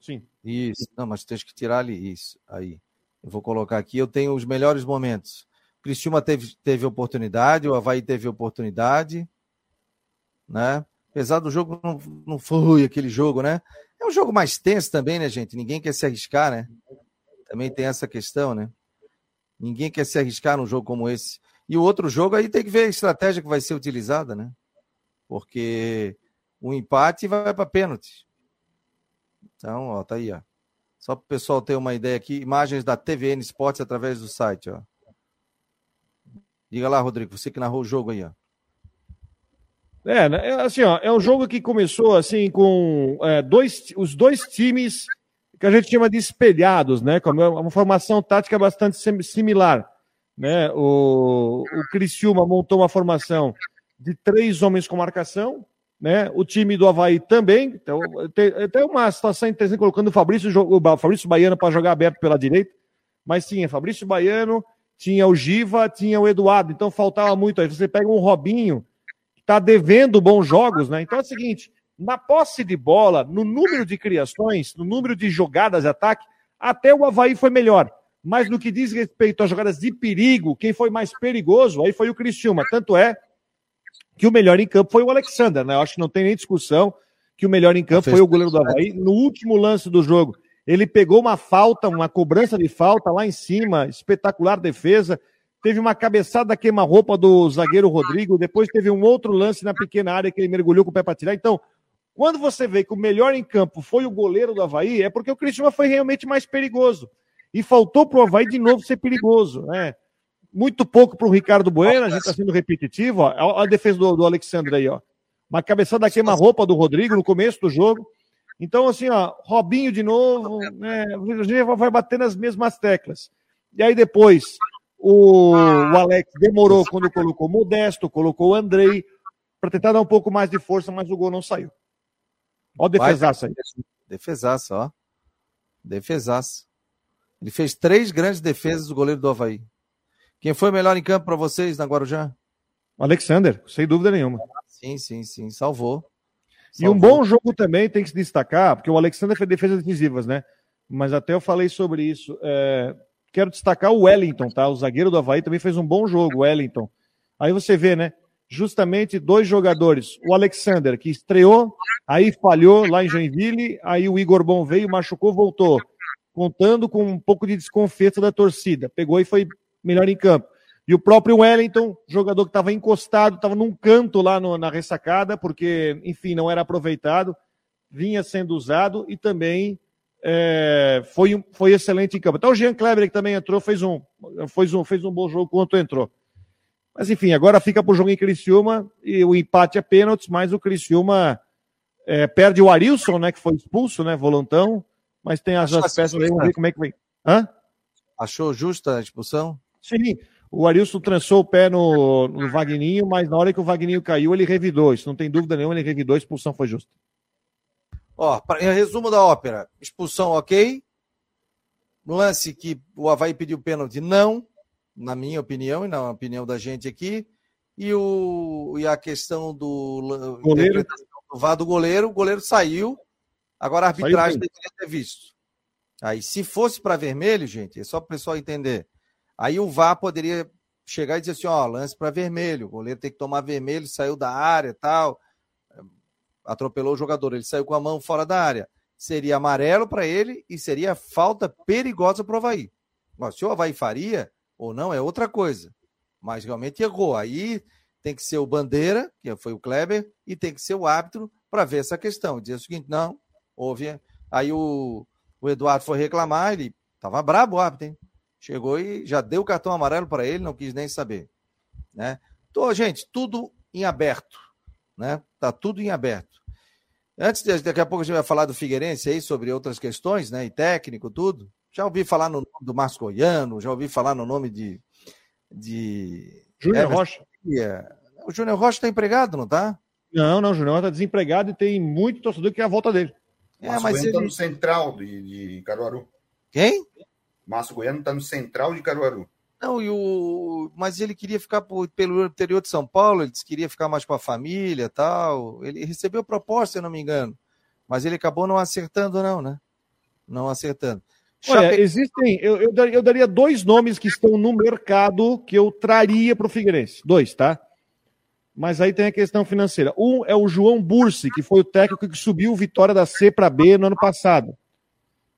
Speaker 2: Sim.
Speaker 1: Isso. Não, mas tens que tirar ali. Isso. Aí. Eu vou colocar aqui. Eu tenho os melhores momentos. Cristiúma teve, teve oportunidade, o Havaí teve oportunidade né? Apesar do jogo não, não foi aquele jogo, né? É um jogo mais tenso também, né, gente? Ninguém quer se arriscar, né? Também tem essa questão, né? Ninguém quer se arriscar num jogo como esse. E o outro jogo aí tem que ver a estratégia que vai ser utilizada, né? Porque o empate vai para pênalti. Então, ó, tá aí, ó. Só para o pessoal ter uma ideia aqui, imagens da TVN Esportes através do site, ó. Diga lá, Rodrigo, você que narrou o jogo aí, ó.
Speaker 2: É, né, é, assim, ó, é um jogo que começou assim com é, dois, os dois times que a gente chama de espelhados, né? É uma formação tática bastante similar. Né? O, o Criciúma montou uma formação de três homens com marcação, né? O time do Havaí também. Então, tem, tem uma situação interessante colocando o Fabrício, o Fabrício Baiano para jogar aberto pela direita. Mas sim, é Fabrício Baiano, tinha o Giva, tinha o Eduardo. Então faltava muito. Aí você pega um Robinho, que está devendo bons jogos, né? Então é o seguinte: na posse de bola, no número de criações, no número de jogadas de ataque, até o Havaí foi melhor. Mas no que diz respeito às jogadas de perigo, quem foi mais perigoso aí foi o Criciúma. Tanto é que o melhor em campo foi o Alexander, né? Eu acho que não tem nem discussão que o melhor em campo foi o goleiro do Havaí. No último lance do jogo, ele pegou uma falta, uma cobrança de falta lá em cima, espetacular defesa. Teve uma cabeçada queima-roupa do zagueiro Rodrigo. Depois teve um outro lance na pequena área que ele mergulhou com o pé para tirar. Então, quando você vê que o melhor em campo foi o goleiro do Havaí, é porque o Cristiano foi realmente mais perigoso. E faltou para o Havaí de novo ser perigoso. Né? Muito pouco para o Ricardo Bueno, a gente está sendo repetitivo. Ó. A defesa do, do Alexandre aí, ó. Uma cabeçada queima-roupa do Rodrigo no começo do jogo. Então, assim, ó, Robinho de novo, né, a gente vai bater nas mesmas teclas. E aí depois, o, o Alex demorou quando colocou Modesto, colocou o Andrei, para tentar dar um pouco mais de força, mas o gol não saiu. Ó, defesaça aí.
Speaker 1: Defesaça, ó. Defesaça. Ele fez três grandes defesas do goleiro do Havaí. Quem foi melhor em campo para vocês na Guarujá?
Speaker 2: Alexander, sem dúvida nenhuma.
Speaker 1: Sim, sim, sim. Salvou.
Speaker 2: E um bom jogo também tem que se destacar, porque o Alexander fez defesas decisivas, né? Mas até eu falei sobre isso. É... Quero destacar o Wellington, tá? O zagueiro do Havaí também fez um bom jogo, o Wellington. Aí você vê, né? Justamente dois jogadores. O Alexander, que estreou, aí falhou lá em Joinville, aí o Igor Bom veio, machucou, voltou. Contando com um pouco de desconfiança da torcida. Pegou e foi melhor em campo. E o próprio Wellington, jogador que estava encostado, estava num canto lá no, na ressacada, porque, enfim, não era aproveitado, vinha sendo usado e também é, foi, foi excelente em campo. Então o Jean Kleber, que também entrou, fez um, fez um, fez um bom jogo quanto entrou. Mas enfim, agora fica para o jogo em Criciúma e o empate é pênaltis, mas o Criciúma é, perde o Arilson, né, que foi expulso, né, volantão, mas tem as, as peças aí, vamos ver como é que vem. Hã?
Speaker 1: Achou justa a expulsão?
Speaker 2: Sim, o Arilson trançou o pé no, no Vagninho, mas na hora que o Vagninho caiu, ele revidou. Isso não tem dúvida nenhuma, ele revidou, a expulsão foi justa.
Speaker 1: Ó, pra, em resumo da ópera, expulsão ok. Lance que o Havaí pediu pênalti, não, na minha opinião e na opinião da gente aqui. E, o, e a questão do
Speaker 2: goleiro.
Speaker 1: do goleiro, o goleiro saiu. Agora a arbitragem deveria ter visto. Aí, se fosse para vermelho, gente, é só para o pessoal entender. Aí o VAR poderia chegar e dizer assim: ó, lance para vermelho, o goleiro tem que tomar vermelho, saiu da área tal, atropelou o jogador, ele saiu com a mão fora da área. Seria amarelo para ele e seria falta perigosa para o Havaí. Mas se o Havaí faria ou não é outra coisa. Mas realmente errou. Aí tem que ser o Bandeira, que foi o Kleber, e tem que ser o árbitro para ver essa questão. Dizer o seguinte: não, houve. Aí o, o Eduardo foi reclamar, ele estava brabo o árbitro, hein? chegou e já deu o cartão amarelo para ele, não quis nem saber, né? Então, gente, tudo em aberto, né? Tá tudo em aberto. Antes de, daqui a pouco a gente vai falar do Figueirense aí sobre outras questões, né? E técnico, tudo. Já ouvi falar no nome do Márcio Goiano, já ouvi falar no nome de. de
Speaker 2: Júnior Rocha.
Speaker 1: O Júnior Rocha está empregado, não tá?
Speaker 2: Não, não, o Júnior está desempregado e tem muito torcedor que quer a volta dele.
Speaker 6: É, mas ele... tá no central de, de Caruaru.
Speaker 1: Quem?
Speaker 6: Márcio Goiano está no central de Caruaru.
Speaker 1: Não, e o... mas ele queria ficar por, pelo interior de São Paulo, ele disse que queria ficar mais com a família tal. Ele recebeu proposta, se eu não me engano. Mas ele acabou não acertando, não, né? Não acertando.
Speaker 2: Olha, Chape... existem. Eu, eu, eu, daria dois nomes que estão no mercado que eu traria para o Figueirense. Dois, tá? Mas aí tem a questão financeira. Um é o João Bursi, que foi o técnico que subiu o Vitória da C para B no ano passado.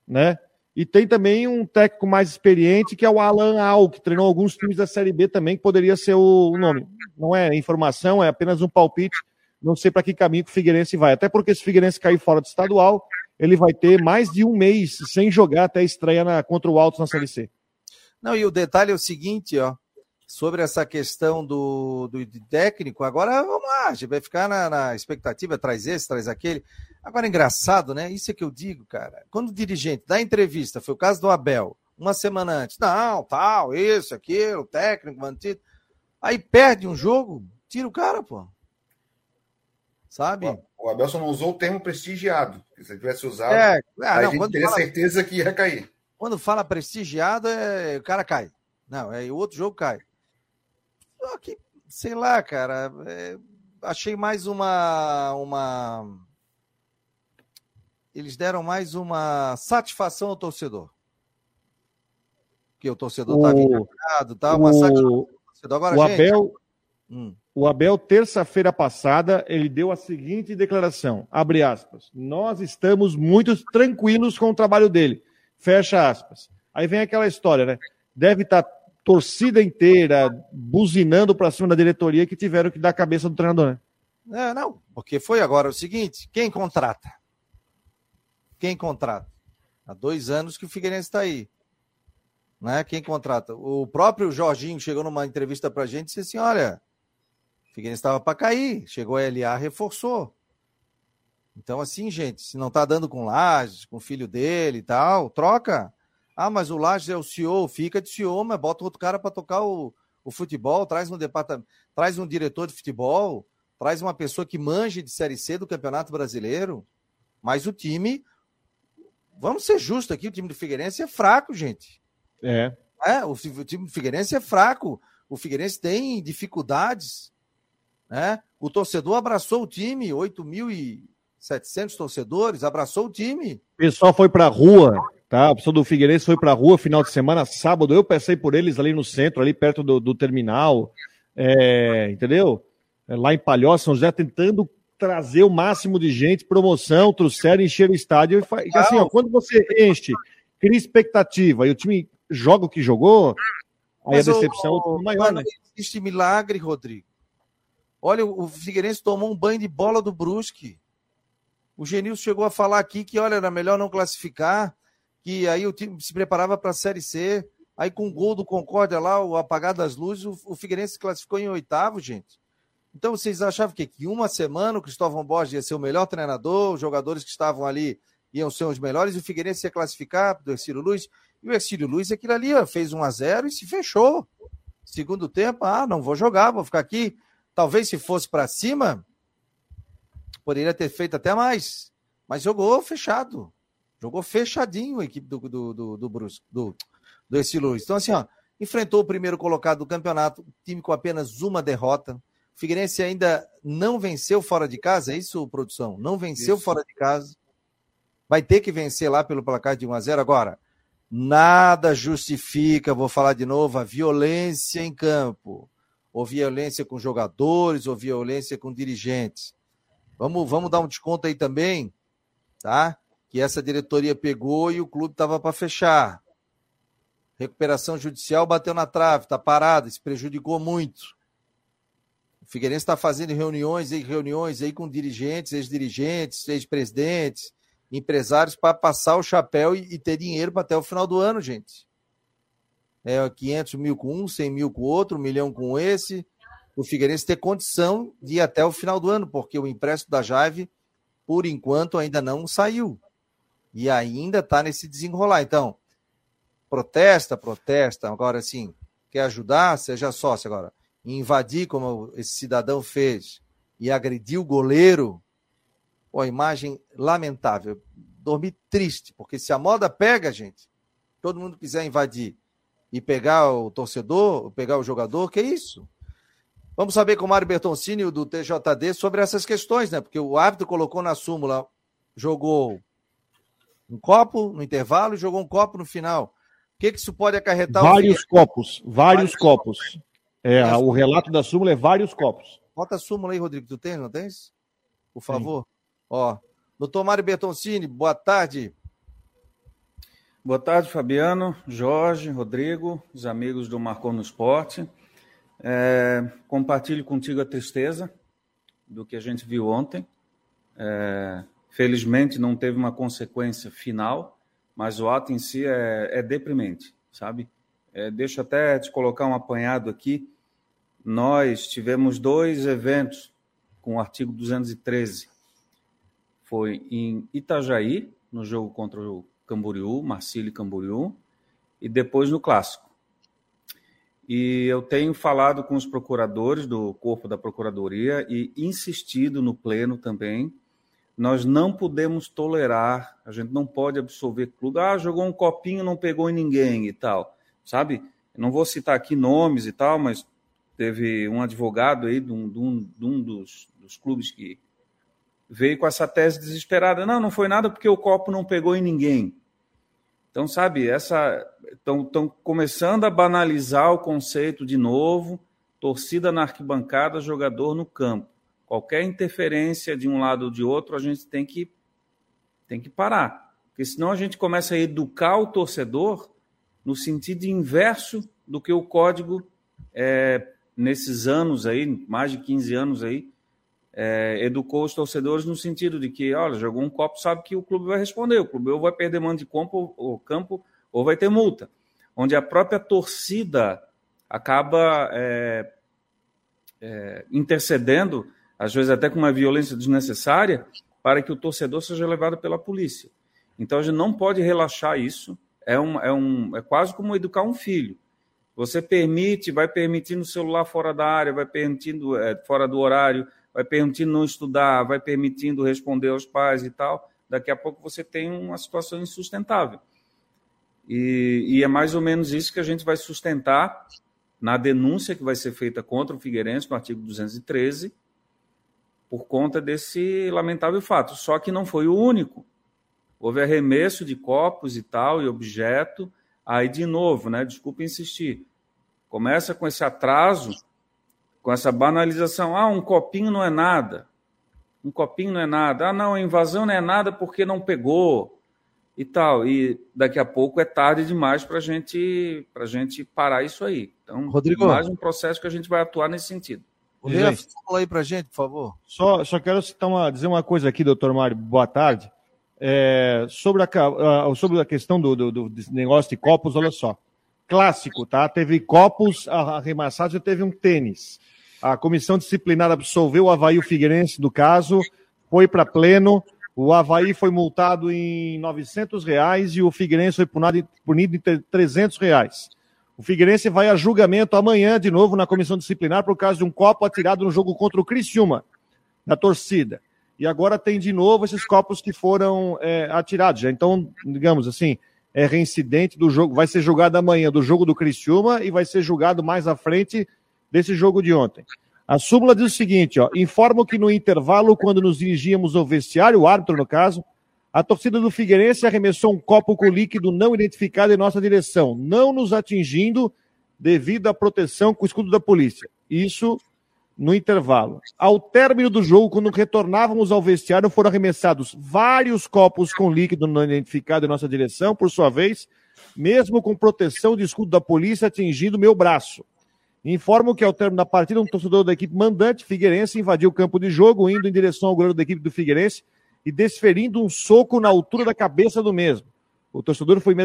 Speaker 2: Né? E tem também um técnico mais experiente, que é o Alan Al, que treinou alguns times da Série B também, que poderia ser o nome. Não é informação, é apenas um palpite. Não sei para que caminho que o Figueirense vai. Até porque se o Figueirense cair fora do estadual, ele vai ter mais de um mês sem jogar até a estreia na, contra o Altos na Série C.
Speaker 1: Não, e o detalhe é o seguinte, ó. sobre essa questão do, do técnico, agora vamos lá, a gente vai ficar na, na, expectativa, traz esse, traz aquele. Agora, engraçado, né? Isso é que eu digo, cara. Quando o dirigente dá entrevista, foi o caso do Abel, uma semana antes, não, tal, isso, aquilo, técnico, mantido. Aí perde um jogo, tira o cara, pô. Sabe?
Speaker 6: O Abel só não usou o termo prestigiado. Se ele tivesse usado, é, ah, não, a gente teria fala, certeza que ia cair.
Speaker 1: Quando fala prestigiado, é, o cara cai. Não, é o outro jogo cai. Só que, sei lá, cara, é, achei mais uma, uma. Eles deram mais uma satisfação ao torcedor. Que o torcedor tá virado, tá? Uma o... satisfação
Speaker 2: Agora, o gente... Abel. Hum. O Abel, terça-feira passada, ele deu a seguinte declaração: abre aspas. Nós estamos muito tranquilos com o trabalho dele. Fecha aspas. Aí vem aquela história, né? Deve estar tá torcida inteira buzinando para cima da diretoria que tiveram que dar a cabeça do treinador,
Speaker 1: né? É, não, porque foi agora o seguinte: quem contrata? Quem contrata? Há dois anos que o Figueirense está aí. Né? Quem contrata? O próprio Jorginho chegou numa entrevista para a gente e disse assim: olha, Figueirense estava para cair, chegou a LA, reforçou. Então, assim, gente, se não está dando com Lages, com o filho dele e tal, troca. Ah, mas o Lages é o CEO, fica de CEO, mas bota outro cara para tocar o, o futebol, traz um departamento, traz um diretor de futebol, traz uma pessoa que manje de Série C do Campeonato Brasileiro. Mas o time, vamos ser justos aqui, o time do Figueirense é fraco, gente.
Speaker 2: É.
Speaker 1: é o, o time do Figueirense é fraco. O Figueirense tem dificuldades. Né? O torcedor abraçou o time, 8.700 torcedores, abraçou o time.
Speaker 2: O pessoal foi para a rua, tá? O pessoal do Figueirense foi para a rua final de semana, sábado. Eu passei por eles ali no centro, ali perto do, do terminal, é, entendeu? É, lá em Palhoça, São José, tentando trazer o máximo de gente, promoção, trouxeram, encher o estádio. E, assim, ó, quando você enche, cria expectativa e o time joga o que jogou, aí Mas a decepção o, é maior, né?
Speaker 1: Existe milagre, Rodrigo. Olha, o Figueirense tomou um banho de bola do Brusque. O Genilson chegou a falar aqui que, olha, era melhor não classificar, que aí o time se preparava para a Série C. Aí com o gol do Concórdia lá, o apagar das luzes, o, Figueirense se classificou em oitavo, gente. Então vocês achavam que, que uma semana o Cristóvão Borges ia ser o melhor treinador, os jogadores que estavam ali iam ser os melhores, e o Figueirense ia classificar do Ercílio Luiz. E o Ercílio Luiz, aquilo ali, ó, fez 1 a 0 e se fechou. Segundo tempo, ah, não vou jogar, vou ficar aqui Talvez se fosse para cima, poderia ter feito até mais. Mas jogou fechado. Jogou fechadinho a equipe do, do, do, do Brusque, do, do Luiz. Então, assim, ó, enfrentou o primeiro colocado do campeonato, time com apenas uma derrota. O Figueirense ainda não venceu fora de casa, é isso, produção? Não venceu isso. fora de casa. Vai ter que vencer lá pelo placar de 1 a 0 agora. Nada justifica, vou falar de novo, a violência em campo ou violência com jogadores, ou violência com dirigentes. Vamos, vamos dar um desconto aí também, tá? Que essa diretoria pegou e o clube estava para fechar. Recuperação judicial bateu na trave, está parado, isso prejudicou muito. O Figueirense está fazendo reuniões e reuniões aí com dirigentes, ex-dirigentes, ex-presidentes, empresários para passar o chapéu e, e ter dinheiro para até o final do ano, gente é, 500 mil com um, 100 mil com outro, um milhão com esse, o Figueirense ter condição de ir até o final do ano, porque o empréstimo da Jave, por enquanto, ainda não saiu. E ainda está nesse desenrolar. Então, protesta, protesta. Agora, sim, quer ajudar? Seja sócio agora. Invadir, como esse cidadão fez, e agredir o goleiro, pô, imagem lamentável. Dormir triste, porque se a moda pega, gente, todo mundo quiser invadir e pegar o torcedor, pegar o jogador, que é isso? Vamos saber com o Mário Bertoncini, do TJD, sobre essas questões, né? Porque o árbitro colocou na súmula, jogou um copo no intervalo e jogou um copo no final. O que, que isso pode acarretar?
Speaker 2: Vários copos, vários, vários copos. copos. É, é, o relato da súmula é vários copos.
Speaker 1: Bota a súmula aí, Rodrigo. Tu tem, não tens? Por favor. Sim. Ó, doutor Mário Bertoncini, boa tarde.
Speaker 7: Boa tarde, Fabiano, Jorge, Rodrigo, os amigos do Marcou no Esporte. É, compartilho contigo a tristeza do que a gente viu ontem. É, felizmente não teve uma consequência final, mas o ato em si é, é deprimente, sabe? é, deixa até te colocar um apanhado aqui. Nós tivemos dois eventos com o artigo 213. Foi em Itajaí, no jogo contra o Camboriú, Marcílio Camboriú, e depois no Clássico. E eu tenho falado com os procuradores do corpo da Procuradoria e insistido no Pleno também. Nós não podemos tolerar, a gente não pode absolver clube. Ah, jogou um copinho, não pegou em ninguém e tal. Sabe? Não vou citar aqui nomes e tal, mas teve um advogado aí de um, de um, de um dos, dos clubes que veio com essa tese desesperada. Não, não foi nada porque o copo não pegou em ninguém. Então, sabe, essa estão começando a banalizar o conceito de novo, torcida na arquibancada, jogador no campo. Qualquer interferência de um lado ou de outro, a gente tem que tem que parar, porque senão a gente começa a educar o torcedor no sentido inverso do que o código é, nesses anos aí, mais de 15 anos aí, é, educou os torcedores no sentido de que, olha, jogou um copo, sabe que o clube vai responder, o clube ou vai perder mando de campo, ou, campo ou vai ter multa. Onde a própria torcida acaba é, é, intercedendo, às vezes até com uma violência desnecessária, para que o torcedor seja levado pela polícia. Então a gente não pode relaxar isso. É, um, é, um, é quase como educar um filho. Você permite, vai permitindo o celular fora da área, vai permitindo é, fora do horário, vai permitindo não estudar, vai permitindo responder aos pais e tal, daqui a pouco você tem uma situação insustentável. E, e, é mais ou menos isso que a gente vai sustentar na denúncia que vai ser feita contra o Figueirense, no artigo 213, por conta desse lamentável fato. Só que não foi o único. Houve arremesso de copos e tal, e objeto. Aí, de novo, né? Desculpa insistir. Começa com esse atraso com essa banalização. Ah, um copinho não é nada. Um copinho não é nada. Ah, não, a invasão não é nada porque não pegou e tal. E daqui a pouco é tarde demais para gente, a gente parar isso aí. Então, Rodrigo, mais um processo que a gente vai atuar nesse sentido.
Speaker 1: Rodrigo, fala aí para gente, por favor.
Speaker 2: Só, só quero citar uma, dizer uma coisa aqui, doutor Mário. Boa tarde. É, sobre, a, sobre a questão do, do, do negócio de copos, olha só. Clássico, tá? Teve copos arremessados e teve um tênis. A comissão disciplinar absolveu o Havaí o Figueirense do caso, foi para pleno. O Havaí foi multado em 900 reais e o Figueirense foi punido, punido em 300 reais. O Figueirense vai a julgamento amanhã de novo na comissão disciplinar por causa de um copo atirado no jogo contra o Criciúma, da torcida. E agora tem de novo esses copos que foram é, atirados. Já. Então, digamos assim, é reincidente do jogo. Vai ser julgado amanhã do jogo do Criciúma e vai ser julgado mais à frente desse jogo de ontem. A súmula diz o seguinte, ó, informo que no intervalo, quando nos dirigíamos ao vestiário, o árbitro no caso, a torcida do Figueirense arremessou um copo com líquido não identificado em nossa direção, não nos atingindo devido à proteção com o escudo da polícia. Isso no intervalo. Ao término do jogo, quando retornávamos ao vestiário, foram arremessados vários copos com líquido não identificado em nossa direção, por sua vez, mesmo com proteção de escudo da polícia atingindo meu braço. Informo que ao término da partida, um torcedor da equipe mandante, Figueirense, invadiu o campo de jogo, indo em direção ao goleiro da equipe do Figueirense e desferindo um soco na altura da cabeça do mesmo. O torcedor foi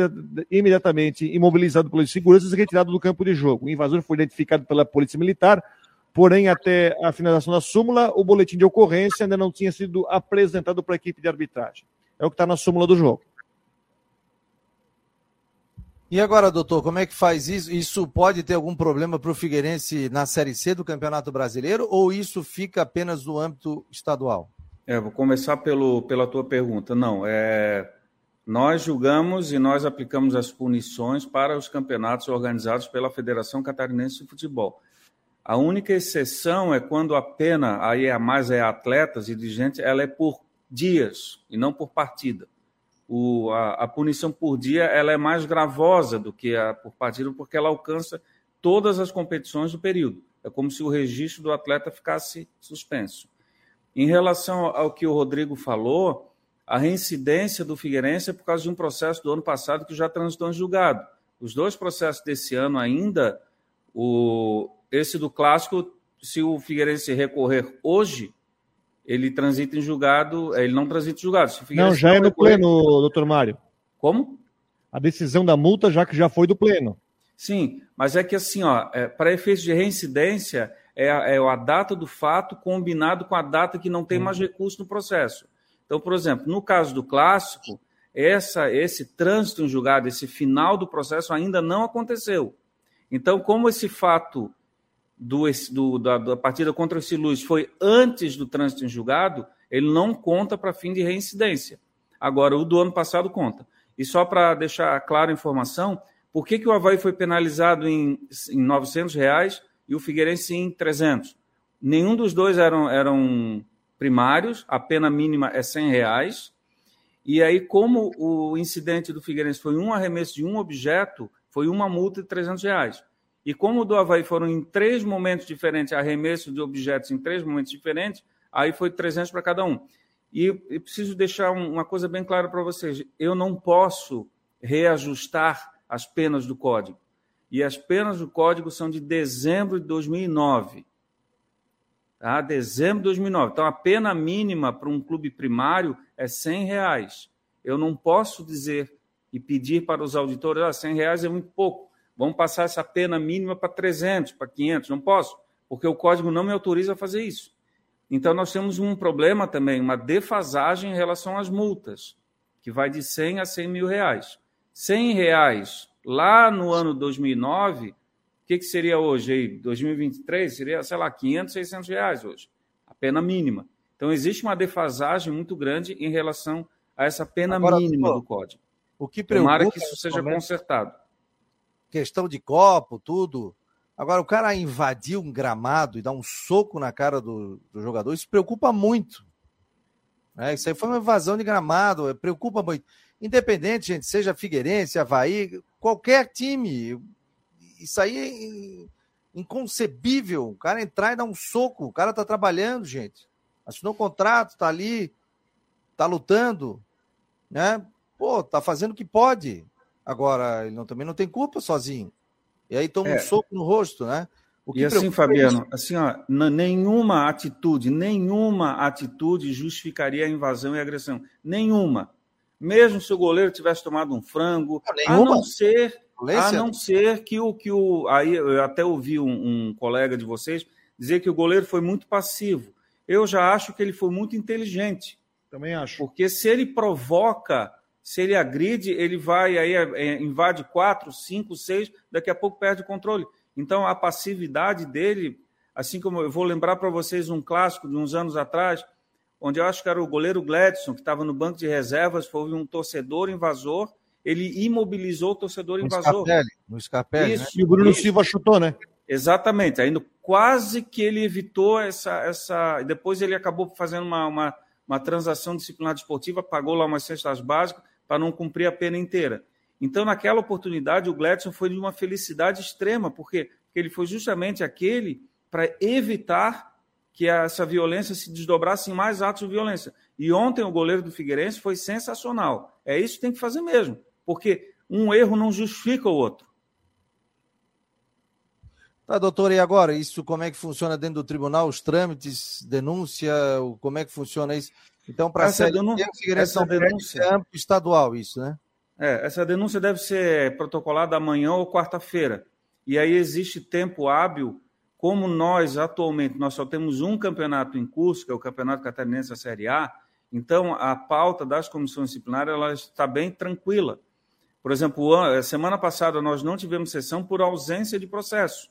Speaker 2: imediatamente imobilizado pelos seguranças e retirado do campo de jogo. O invasor foi identificado pela Polícia Militar, porém, até a finalização da súmula, o boletim de ocorrência ainda não tinha sido apresentado para a equipe de arbitragem. É o que está na súmula do jogo.
Speaker 1: E agora, doutor, como é que faz isso? Isso pode ter algum problema para o Figueirense na Série C do Campeonato Brasileiro ou isso fica apenas no âmbito estadual?
Speaker 7: É, vou começar pelo, pela tua pergunta. Não, é, nós julgamos e nós aplicamos as punições para os campeonatos organizados pela Federação Catarinense de Futebol. A única exceção é quando a pena, aí é mais é atletas e dirigentes, ela é por dias e não por partida o, a, a, punição por dia ela é mais gravosa do que a por partida, porque ela alcança todas as competições do período. É como se o registro do atleta ficasse suspenso. Em relação ao que o Rodrigo falou, a reincidência do Figueirense é por causa de um processo do ano passado que já transitou em julgado. Os dois processos desse ano ainda, o, esse do clássico, se o Figueirense recorrer hoje, ele transita em julgado, é, ele não transita em julgado.
Speaker 2: não, já é no pleno, doutor Mário.
Speaker 7: Como?
Speaker 2: A decisão da multa já que já foi do pleno.
Speaker 7: Sim, mas é que assim, ó, é, para efeitos de reincidência, é a, é a, data do fato combinado com a data que não tem mais recurso no processo. Então, por exemplo, no caso do clássico, essa, esse trânsito em julgado, esse final do processo ainda não aconteceu. Então, como esse fato do, do, da, da partida contra esse Luiz foi antes do trânsito em julgado, ele não conta para fim de reincidência. Agora, o do ano passado conta. E só para deixar clara a informação, por que, que o Havaí foi penalizado em, em 900 reais e o Figueirense em 300? Nenhum dos dois eram, eram primários, a pena mínima é 100 reais. E aí, como o incidente do Figueirense foi um arremesso de um objeto, foi uma multa de 300 reais. E como o do Havaí foram em três momentos diferentes, arremesso de objetos em três momentos diferentes, aí foi 300 para cada um. E preciso deixar uma coisa bem clara para vocês: eu não posso reajustar as penas do código. E as penas do código são de dezembro de 2009. Tá? Dezembro de 2009. Então, a pena mínima para um clube primário é 100 reais. Eu não posso dizer e pedir para os auditores, ah, 100 reais é muito pouco. Vamos passar essa pena mínima para 300, para 500. Não posso, porque o código não me autoriza a fazer isso. Então, nós temos um problema também, uma defasagem em relação às multas, que vai de 100 a 100 mil reais. 100 reais lá no ano 2009, o que, que seria hoje aí? 2023 seria, sei lá, 500, 600 reais hoje, a pena mínima. Então, existe uma defasagem muito grande em relação a essa pena Agora, mínima do código.
Speaker 1: O que preocupa
Speaker 7: Tomara que isso seja consertado.
Speaker 1: Questão de copo, tudo. Agora, o cara invadir um gramado e dar um soco na cara do, do jogador, isso preocupa muito. É, isso aí foi uma invasão de gramado, é, preocupa muito. Independente, gente, seja Figueirense, Havaí, qualquer time. Isso aí é inconcebível. O cara entrar e dar um soco. O cara tá trabalhando, gente. Assinou um contrato, tá ali, tá lutando, né? Pô, tá fazendo o que pode. Agora, ele não, também não tem culpa sozinho. E aí toma é. um soco no rosto, né?
Speaker 7: e assim, é Fabiano, é assim, ó, nenhuma atitude, nenhuma atitude justificaria a invasão e a agressão. Nenhuma. Mesmo se o goleiro tivesse tomado um frango, não, a não ser, a não ser que o que o aí eu até ouvi um, um colega de vocês dizer que o goleiro foi muito passivo. Eu já acho que ele foi muito inteligente.
Speaker 2: Também acho.
Speaker 7: Porque se ele provoca se ele agride, ele vai aí é, é, invade quatro, cinco, seis, daqui a pouco perde o controle. Então a passividade dele, assim como eu vou lembrar para vocês um clássico de uns anos atrás, onde eu acho que era o goleiro Gladson, que estava no banco de reservas, foi um torcedor invasor, ele imobilizou o torcedor no invasor.
Speaker 2: No Scarpelli, né? E o Bruno isso. Silva chutou, né?
Speaker 7: Exatamente. Ainda quase que ele evitou essa. essa... Depois ele acabou fazendo uma, uma, uma transação disciplinar desportiva, pagou lá umas cestas básicas, para não cumprir a pena inteira. Então, naquela oportunidade, o Gladson foi de uma felicidade extrema, porque, ele foi justamente aquele para evitar que essa violência se desdobrasse em mais atos de violência. E ontem o goleiro do Figueirense foi sensacional. É isso que tem que fazer mesmo, porque um erro não justifica o outro.
Speaker 1: Tá, doutor, e agora? Isso como é que funciona dentro do tribunal? Os trâmites, denúncia, como é que funciona isso? Então, para a série denúncia, essa denúncia é âmbito estadual, isso, né?
Speaker 7: É, essa denúncia deve ser protocolada amanhã ou quarta-feira. E aí existe tempo hábil, como nós atualmente nós só temos um campeonato em curso, que é o Campeonato Catarinense da Série A, então a pauta das comissões disciplinares ela está bem tranquila. Por exemplo, semana passada nós não tivemos sessão por ausência de processo.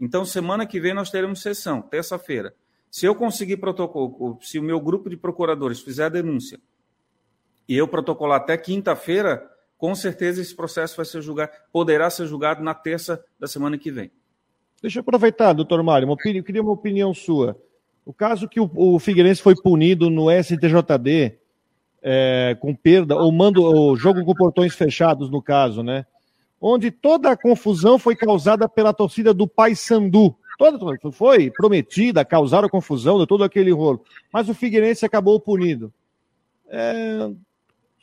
Speaker 7: Então, semana que vem nós teremos sessão, terça-feira. Se eu conseguir protocolo, se o meu grupo de procuradores fizer a denúncia e eu protocolar até quinta-feira, com certeza esse processo vai ser julgado, poderá ser julgado na terça da semana que vem.
Speaker 2: Deixa eu aproveitar, doutor Mário, uma opinião, eu queria uma opinião sua. O caso que o, o Figueirense foi punido no STJD é, com perda, ou mando, ou jogo com portões fechados, no caso, né? Onde toda a confusão foi causada pela torcida do Paysandu toda foi prometida, causaram confusão, deu todo aquele rolo. Mas o Figueirense acabou punido. É...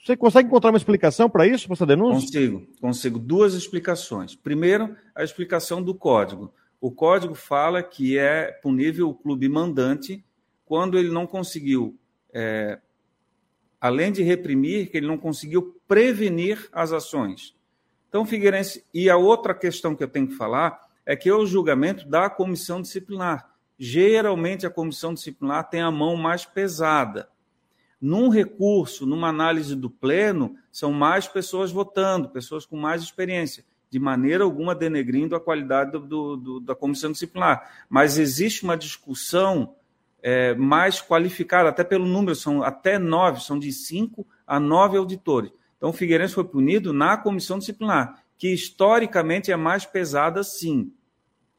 Speaker 2: Você consegue encontrar uma explicação para isso, para essa denúncia?
Speaker 7: Consigo, consigo. Duas explicações. Primeiro, a explicação do código. O código fala que é punível o clube mandante quando ele não conseguiu, é, além de reprimir, que ele não conseguiu prevenir as ações. Então, Figueirense. E a outra questão que eu tenho que falar é que é o julgamento da comissão disciplinar. Geralmente, a comissão disciplinar tem a mão mais pesada. Num recurso, numa análise do pleno, são mais pessoas votando, pessoas com mais experiência, de maneira alguma denegrindo a qualidade do, do, da comissão disciplinar. Mas existe uma discussão é, mais qualificada, até pelo número, são até nove, são de cinco a nove auditores. Então, o Figueirense foi punido na comissão disciplinar, que historicamente é mais pesada, sim.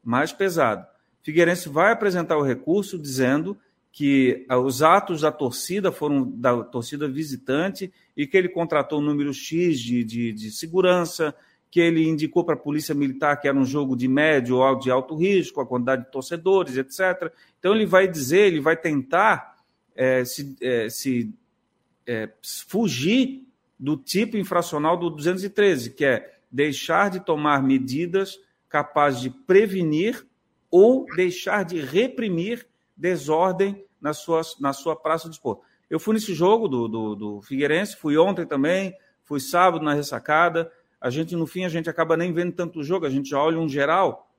Speaker 7: Mais pesada. Figueirense vai apresentar o recurso dizendo que ah, os atos da torcida foram da torcida visitante e que ele contratou um número X de, de, de segurança, que ele indicou para a Polícia Militar que era um jogo de médio ou de alto risco, a quantidade de torcedores, etc. Então, ele vai dizer, ele vai tentar é, se, é, se é, fugir do tipo infracional do 213, que é deixar de tomar medidas capazes de prevenir ou deixar de reprimir desordem na sua, na sua praça de esporte. Eu fui nesse jogo do, do, do Figueirense, fui ontem também, fui sábado na ressacada. A gente, no fim, a gente acaba nem vendo tanto jogo, a gente já olha um geral,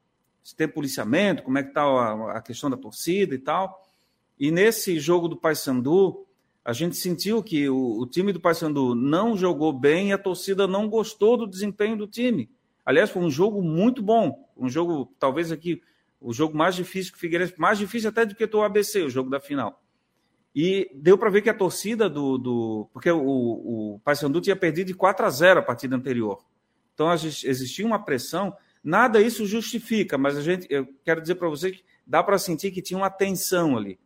Speaker 7: se tem policiamento, como é que está a, a, questão da torcida e tal. E nesse jogo do Paysandu, a gente sentiu que o, o time do Paysandu não jogou bem e a torcida não gostou do desempenho do time. Aliás, foi um jogo muito bom, um jogo talvez aqui o jogo mais difícil que o Figueirense, mais difícil até do que o ABC, o jogo da final. E deu para ver que a torcida do. do porque o, o Paysandu tinha perdido de 4 a 0 a partida anterior. Então existia uma pressão. Nada isso justifica, mas a gente, eu quero dizer para você que dá para sentir que tinha uma tensão ali.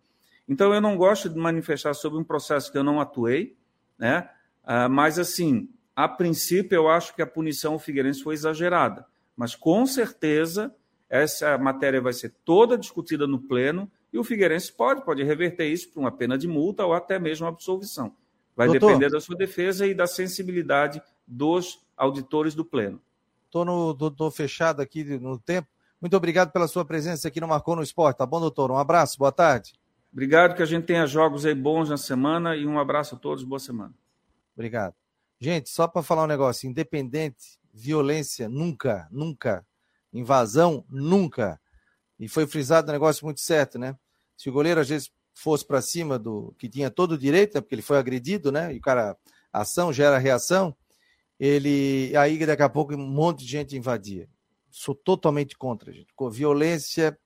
Speaker 7: Então eu não gosto de manifestar sobre um processo que eu não atuei, né? Ah, mas assim, a princípio eu acho que a punição ao Figueirense foi exagerada. Mas com certeza essa matéria vai ser toda discutida no pleno e o Figueirense pode, pode reverter isso para uma pena de multa ou até mesmo absolvição. Vai Doutor, depender da sua defesa e da sensibilidade dos auditores do pleno.
Speaker 1: Estou no tô fechado aqui no tempo. Muito obrigado pela sua presença aqui no Marcou no Esporte. Tá bom, doutor? Um abraço, boa tarde.
Speaker 7: Obrigado, que a gente tenha jogos aí bons na semana e um abraço a todos, boa semana.
Speaker 1: Obrigado. Gente, só para falar um negócio, independente, violência, nunca, nunca invasão, nunca. E foi frisado um negócio muito certo, né? Se o goleiro às vezes fosse para cima do que tinha todo o direito, né? porque ele foi agredido, né? E o cara, ação gera reação, ele aí daqui a pouco um monte de gente invadia. Sou totalmente contra, gente. Com violência,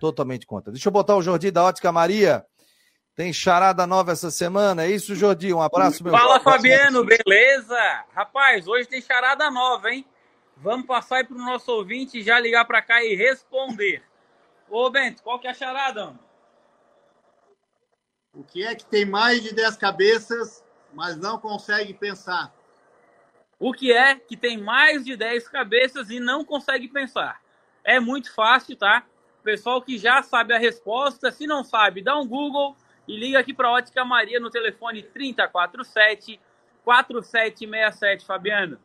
Speaker 1: totalmente contra. Deixa eu botar o Jordi da Ótica Maria. Tem charada nova essa semana, é isso, Jordi? Um abraço,
Speaker 8: meu Fala, Fabiano, beleza? Rapaz, hoje tem charada nova, hein? Vamos passar aí para o nosso ouvinte já ligar para cá e responder. Ô, Bento, qual que é a charada? Mano?
Speaker 9: O que é que tem mais de 10 cabeças, mas não consegue pensar?
Speaker 8: O que é que tem mais de 10 cabeças e não consegue pensar? É muito fácil, tá? Pessoal que já sabe a resposta, se não sabe, dá um Google e liga aqui para a Ótica Maria no telefone 3047 4767, Fabiano.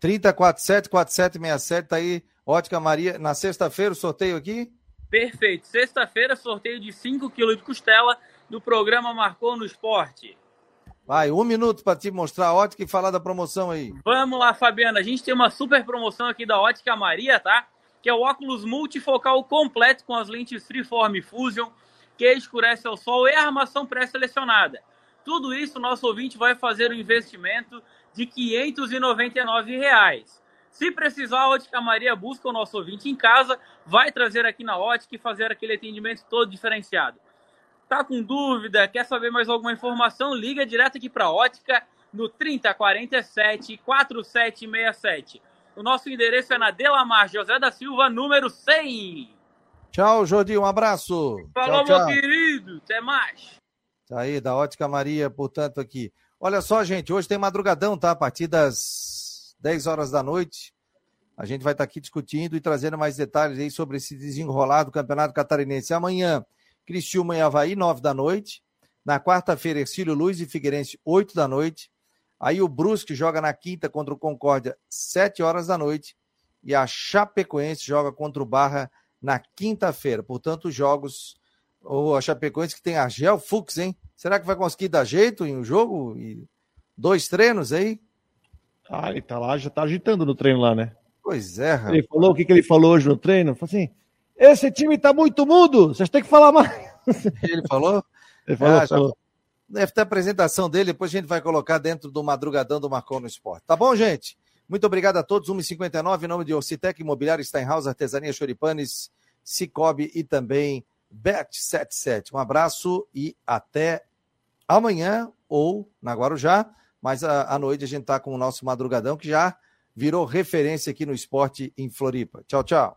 Speaker 1: 3047 4767 tá aí, Ótica Maria. Na sexta-feira o sorteio aqui?
Speaker 8: Perfeito. Sexta-feira, sorteio de 5 quilos de costela do programa Marcou no Esporte.
Speaker 1: Vai, um minuto para te mostrar a ótica e falar da promoção aí.
Speaker 8: Vamos lá, Fabiana. A gente tem uma super promoção aqui da Ótica Maria, tá? Que é o óculos multifocal completo com as lentes Freeform Fusion, que escurece ao sol e armação pré-selecionada. Tudo isso, nosso ouvinte vai fazer um investimento de 599 reais. Se precisar, a Ótica Maria busca o nosso ouvinte em casa, vai trazer aqui na Ótica e fazer aquele atendimento todo diferenciado. Tá com dúvida, quer saber mais alguma informação? Liga direto aqui para a Ótica no 3047 4767. O nosso endereço é na Delamar José da Silva, número 100.
Speaker 1: Tchau, Jordi, um abraço.
Speaker 8: Falou,
Speaker 1: tchau,
Speaker 8: tchau. meu querido, até mais.
Speaker 1: Tá aí, da Ótica Maria, portanto, aqui. Olha só, gente, hoje tem madrugadão, tá? A partir das 10 horas da noite. A gente vai estar aqui discutindo e trazendo mais detalhes aí sobre esse desenrolar do Campeonato Catarinense. Amanhã, Criciúma e Havaí, 9 da noite. Na quarta-feira, Ercílio Luiz e Figueirense, 8 da noite. Aí o Brusque joga na quinta contra o Concórdia, 7 horas da noite. E a Chapecoense joga contra o Barra na quinta-feira. Portanto, os jogos. Ou a Chapecoense que tem a Gel Fux, hein? Será que vai conseguir dar jeito em um jogo? E dois treinos aí?
Speaker 2: Ah, ele tá lá, já tá agitando no treino lá, né?
Speaker 1: Pois é, rapaz.
Speaker 2: Ele falou o que, que ele falou hoje no treino? Falou assim: esse time tá muito mudo, vocês têm que falar mais.
Speaker 1: Ele falou?
Speaker 2: Ele falou, ah, falou.
Speaker 1: Deve ter a apresentação dele, depois a gente vai colocar dentro do madrugadão do Marcon no Esporte. Tá bom, gente? Muito obrigado a todos. 1h59, em nome de Ocitec Imobiliário, Steinhaus, Artesania Choripanes, Cicobi e também Bet77. Um abraço e até amanhã ou na Guarujá, mas à noite a gente está com o nosso madrugadão que já virou referência aqui no esporte em Floripa. Tchau, tchau.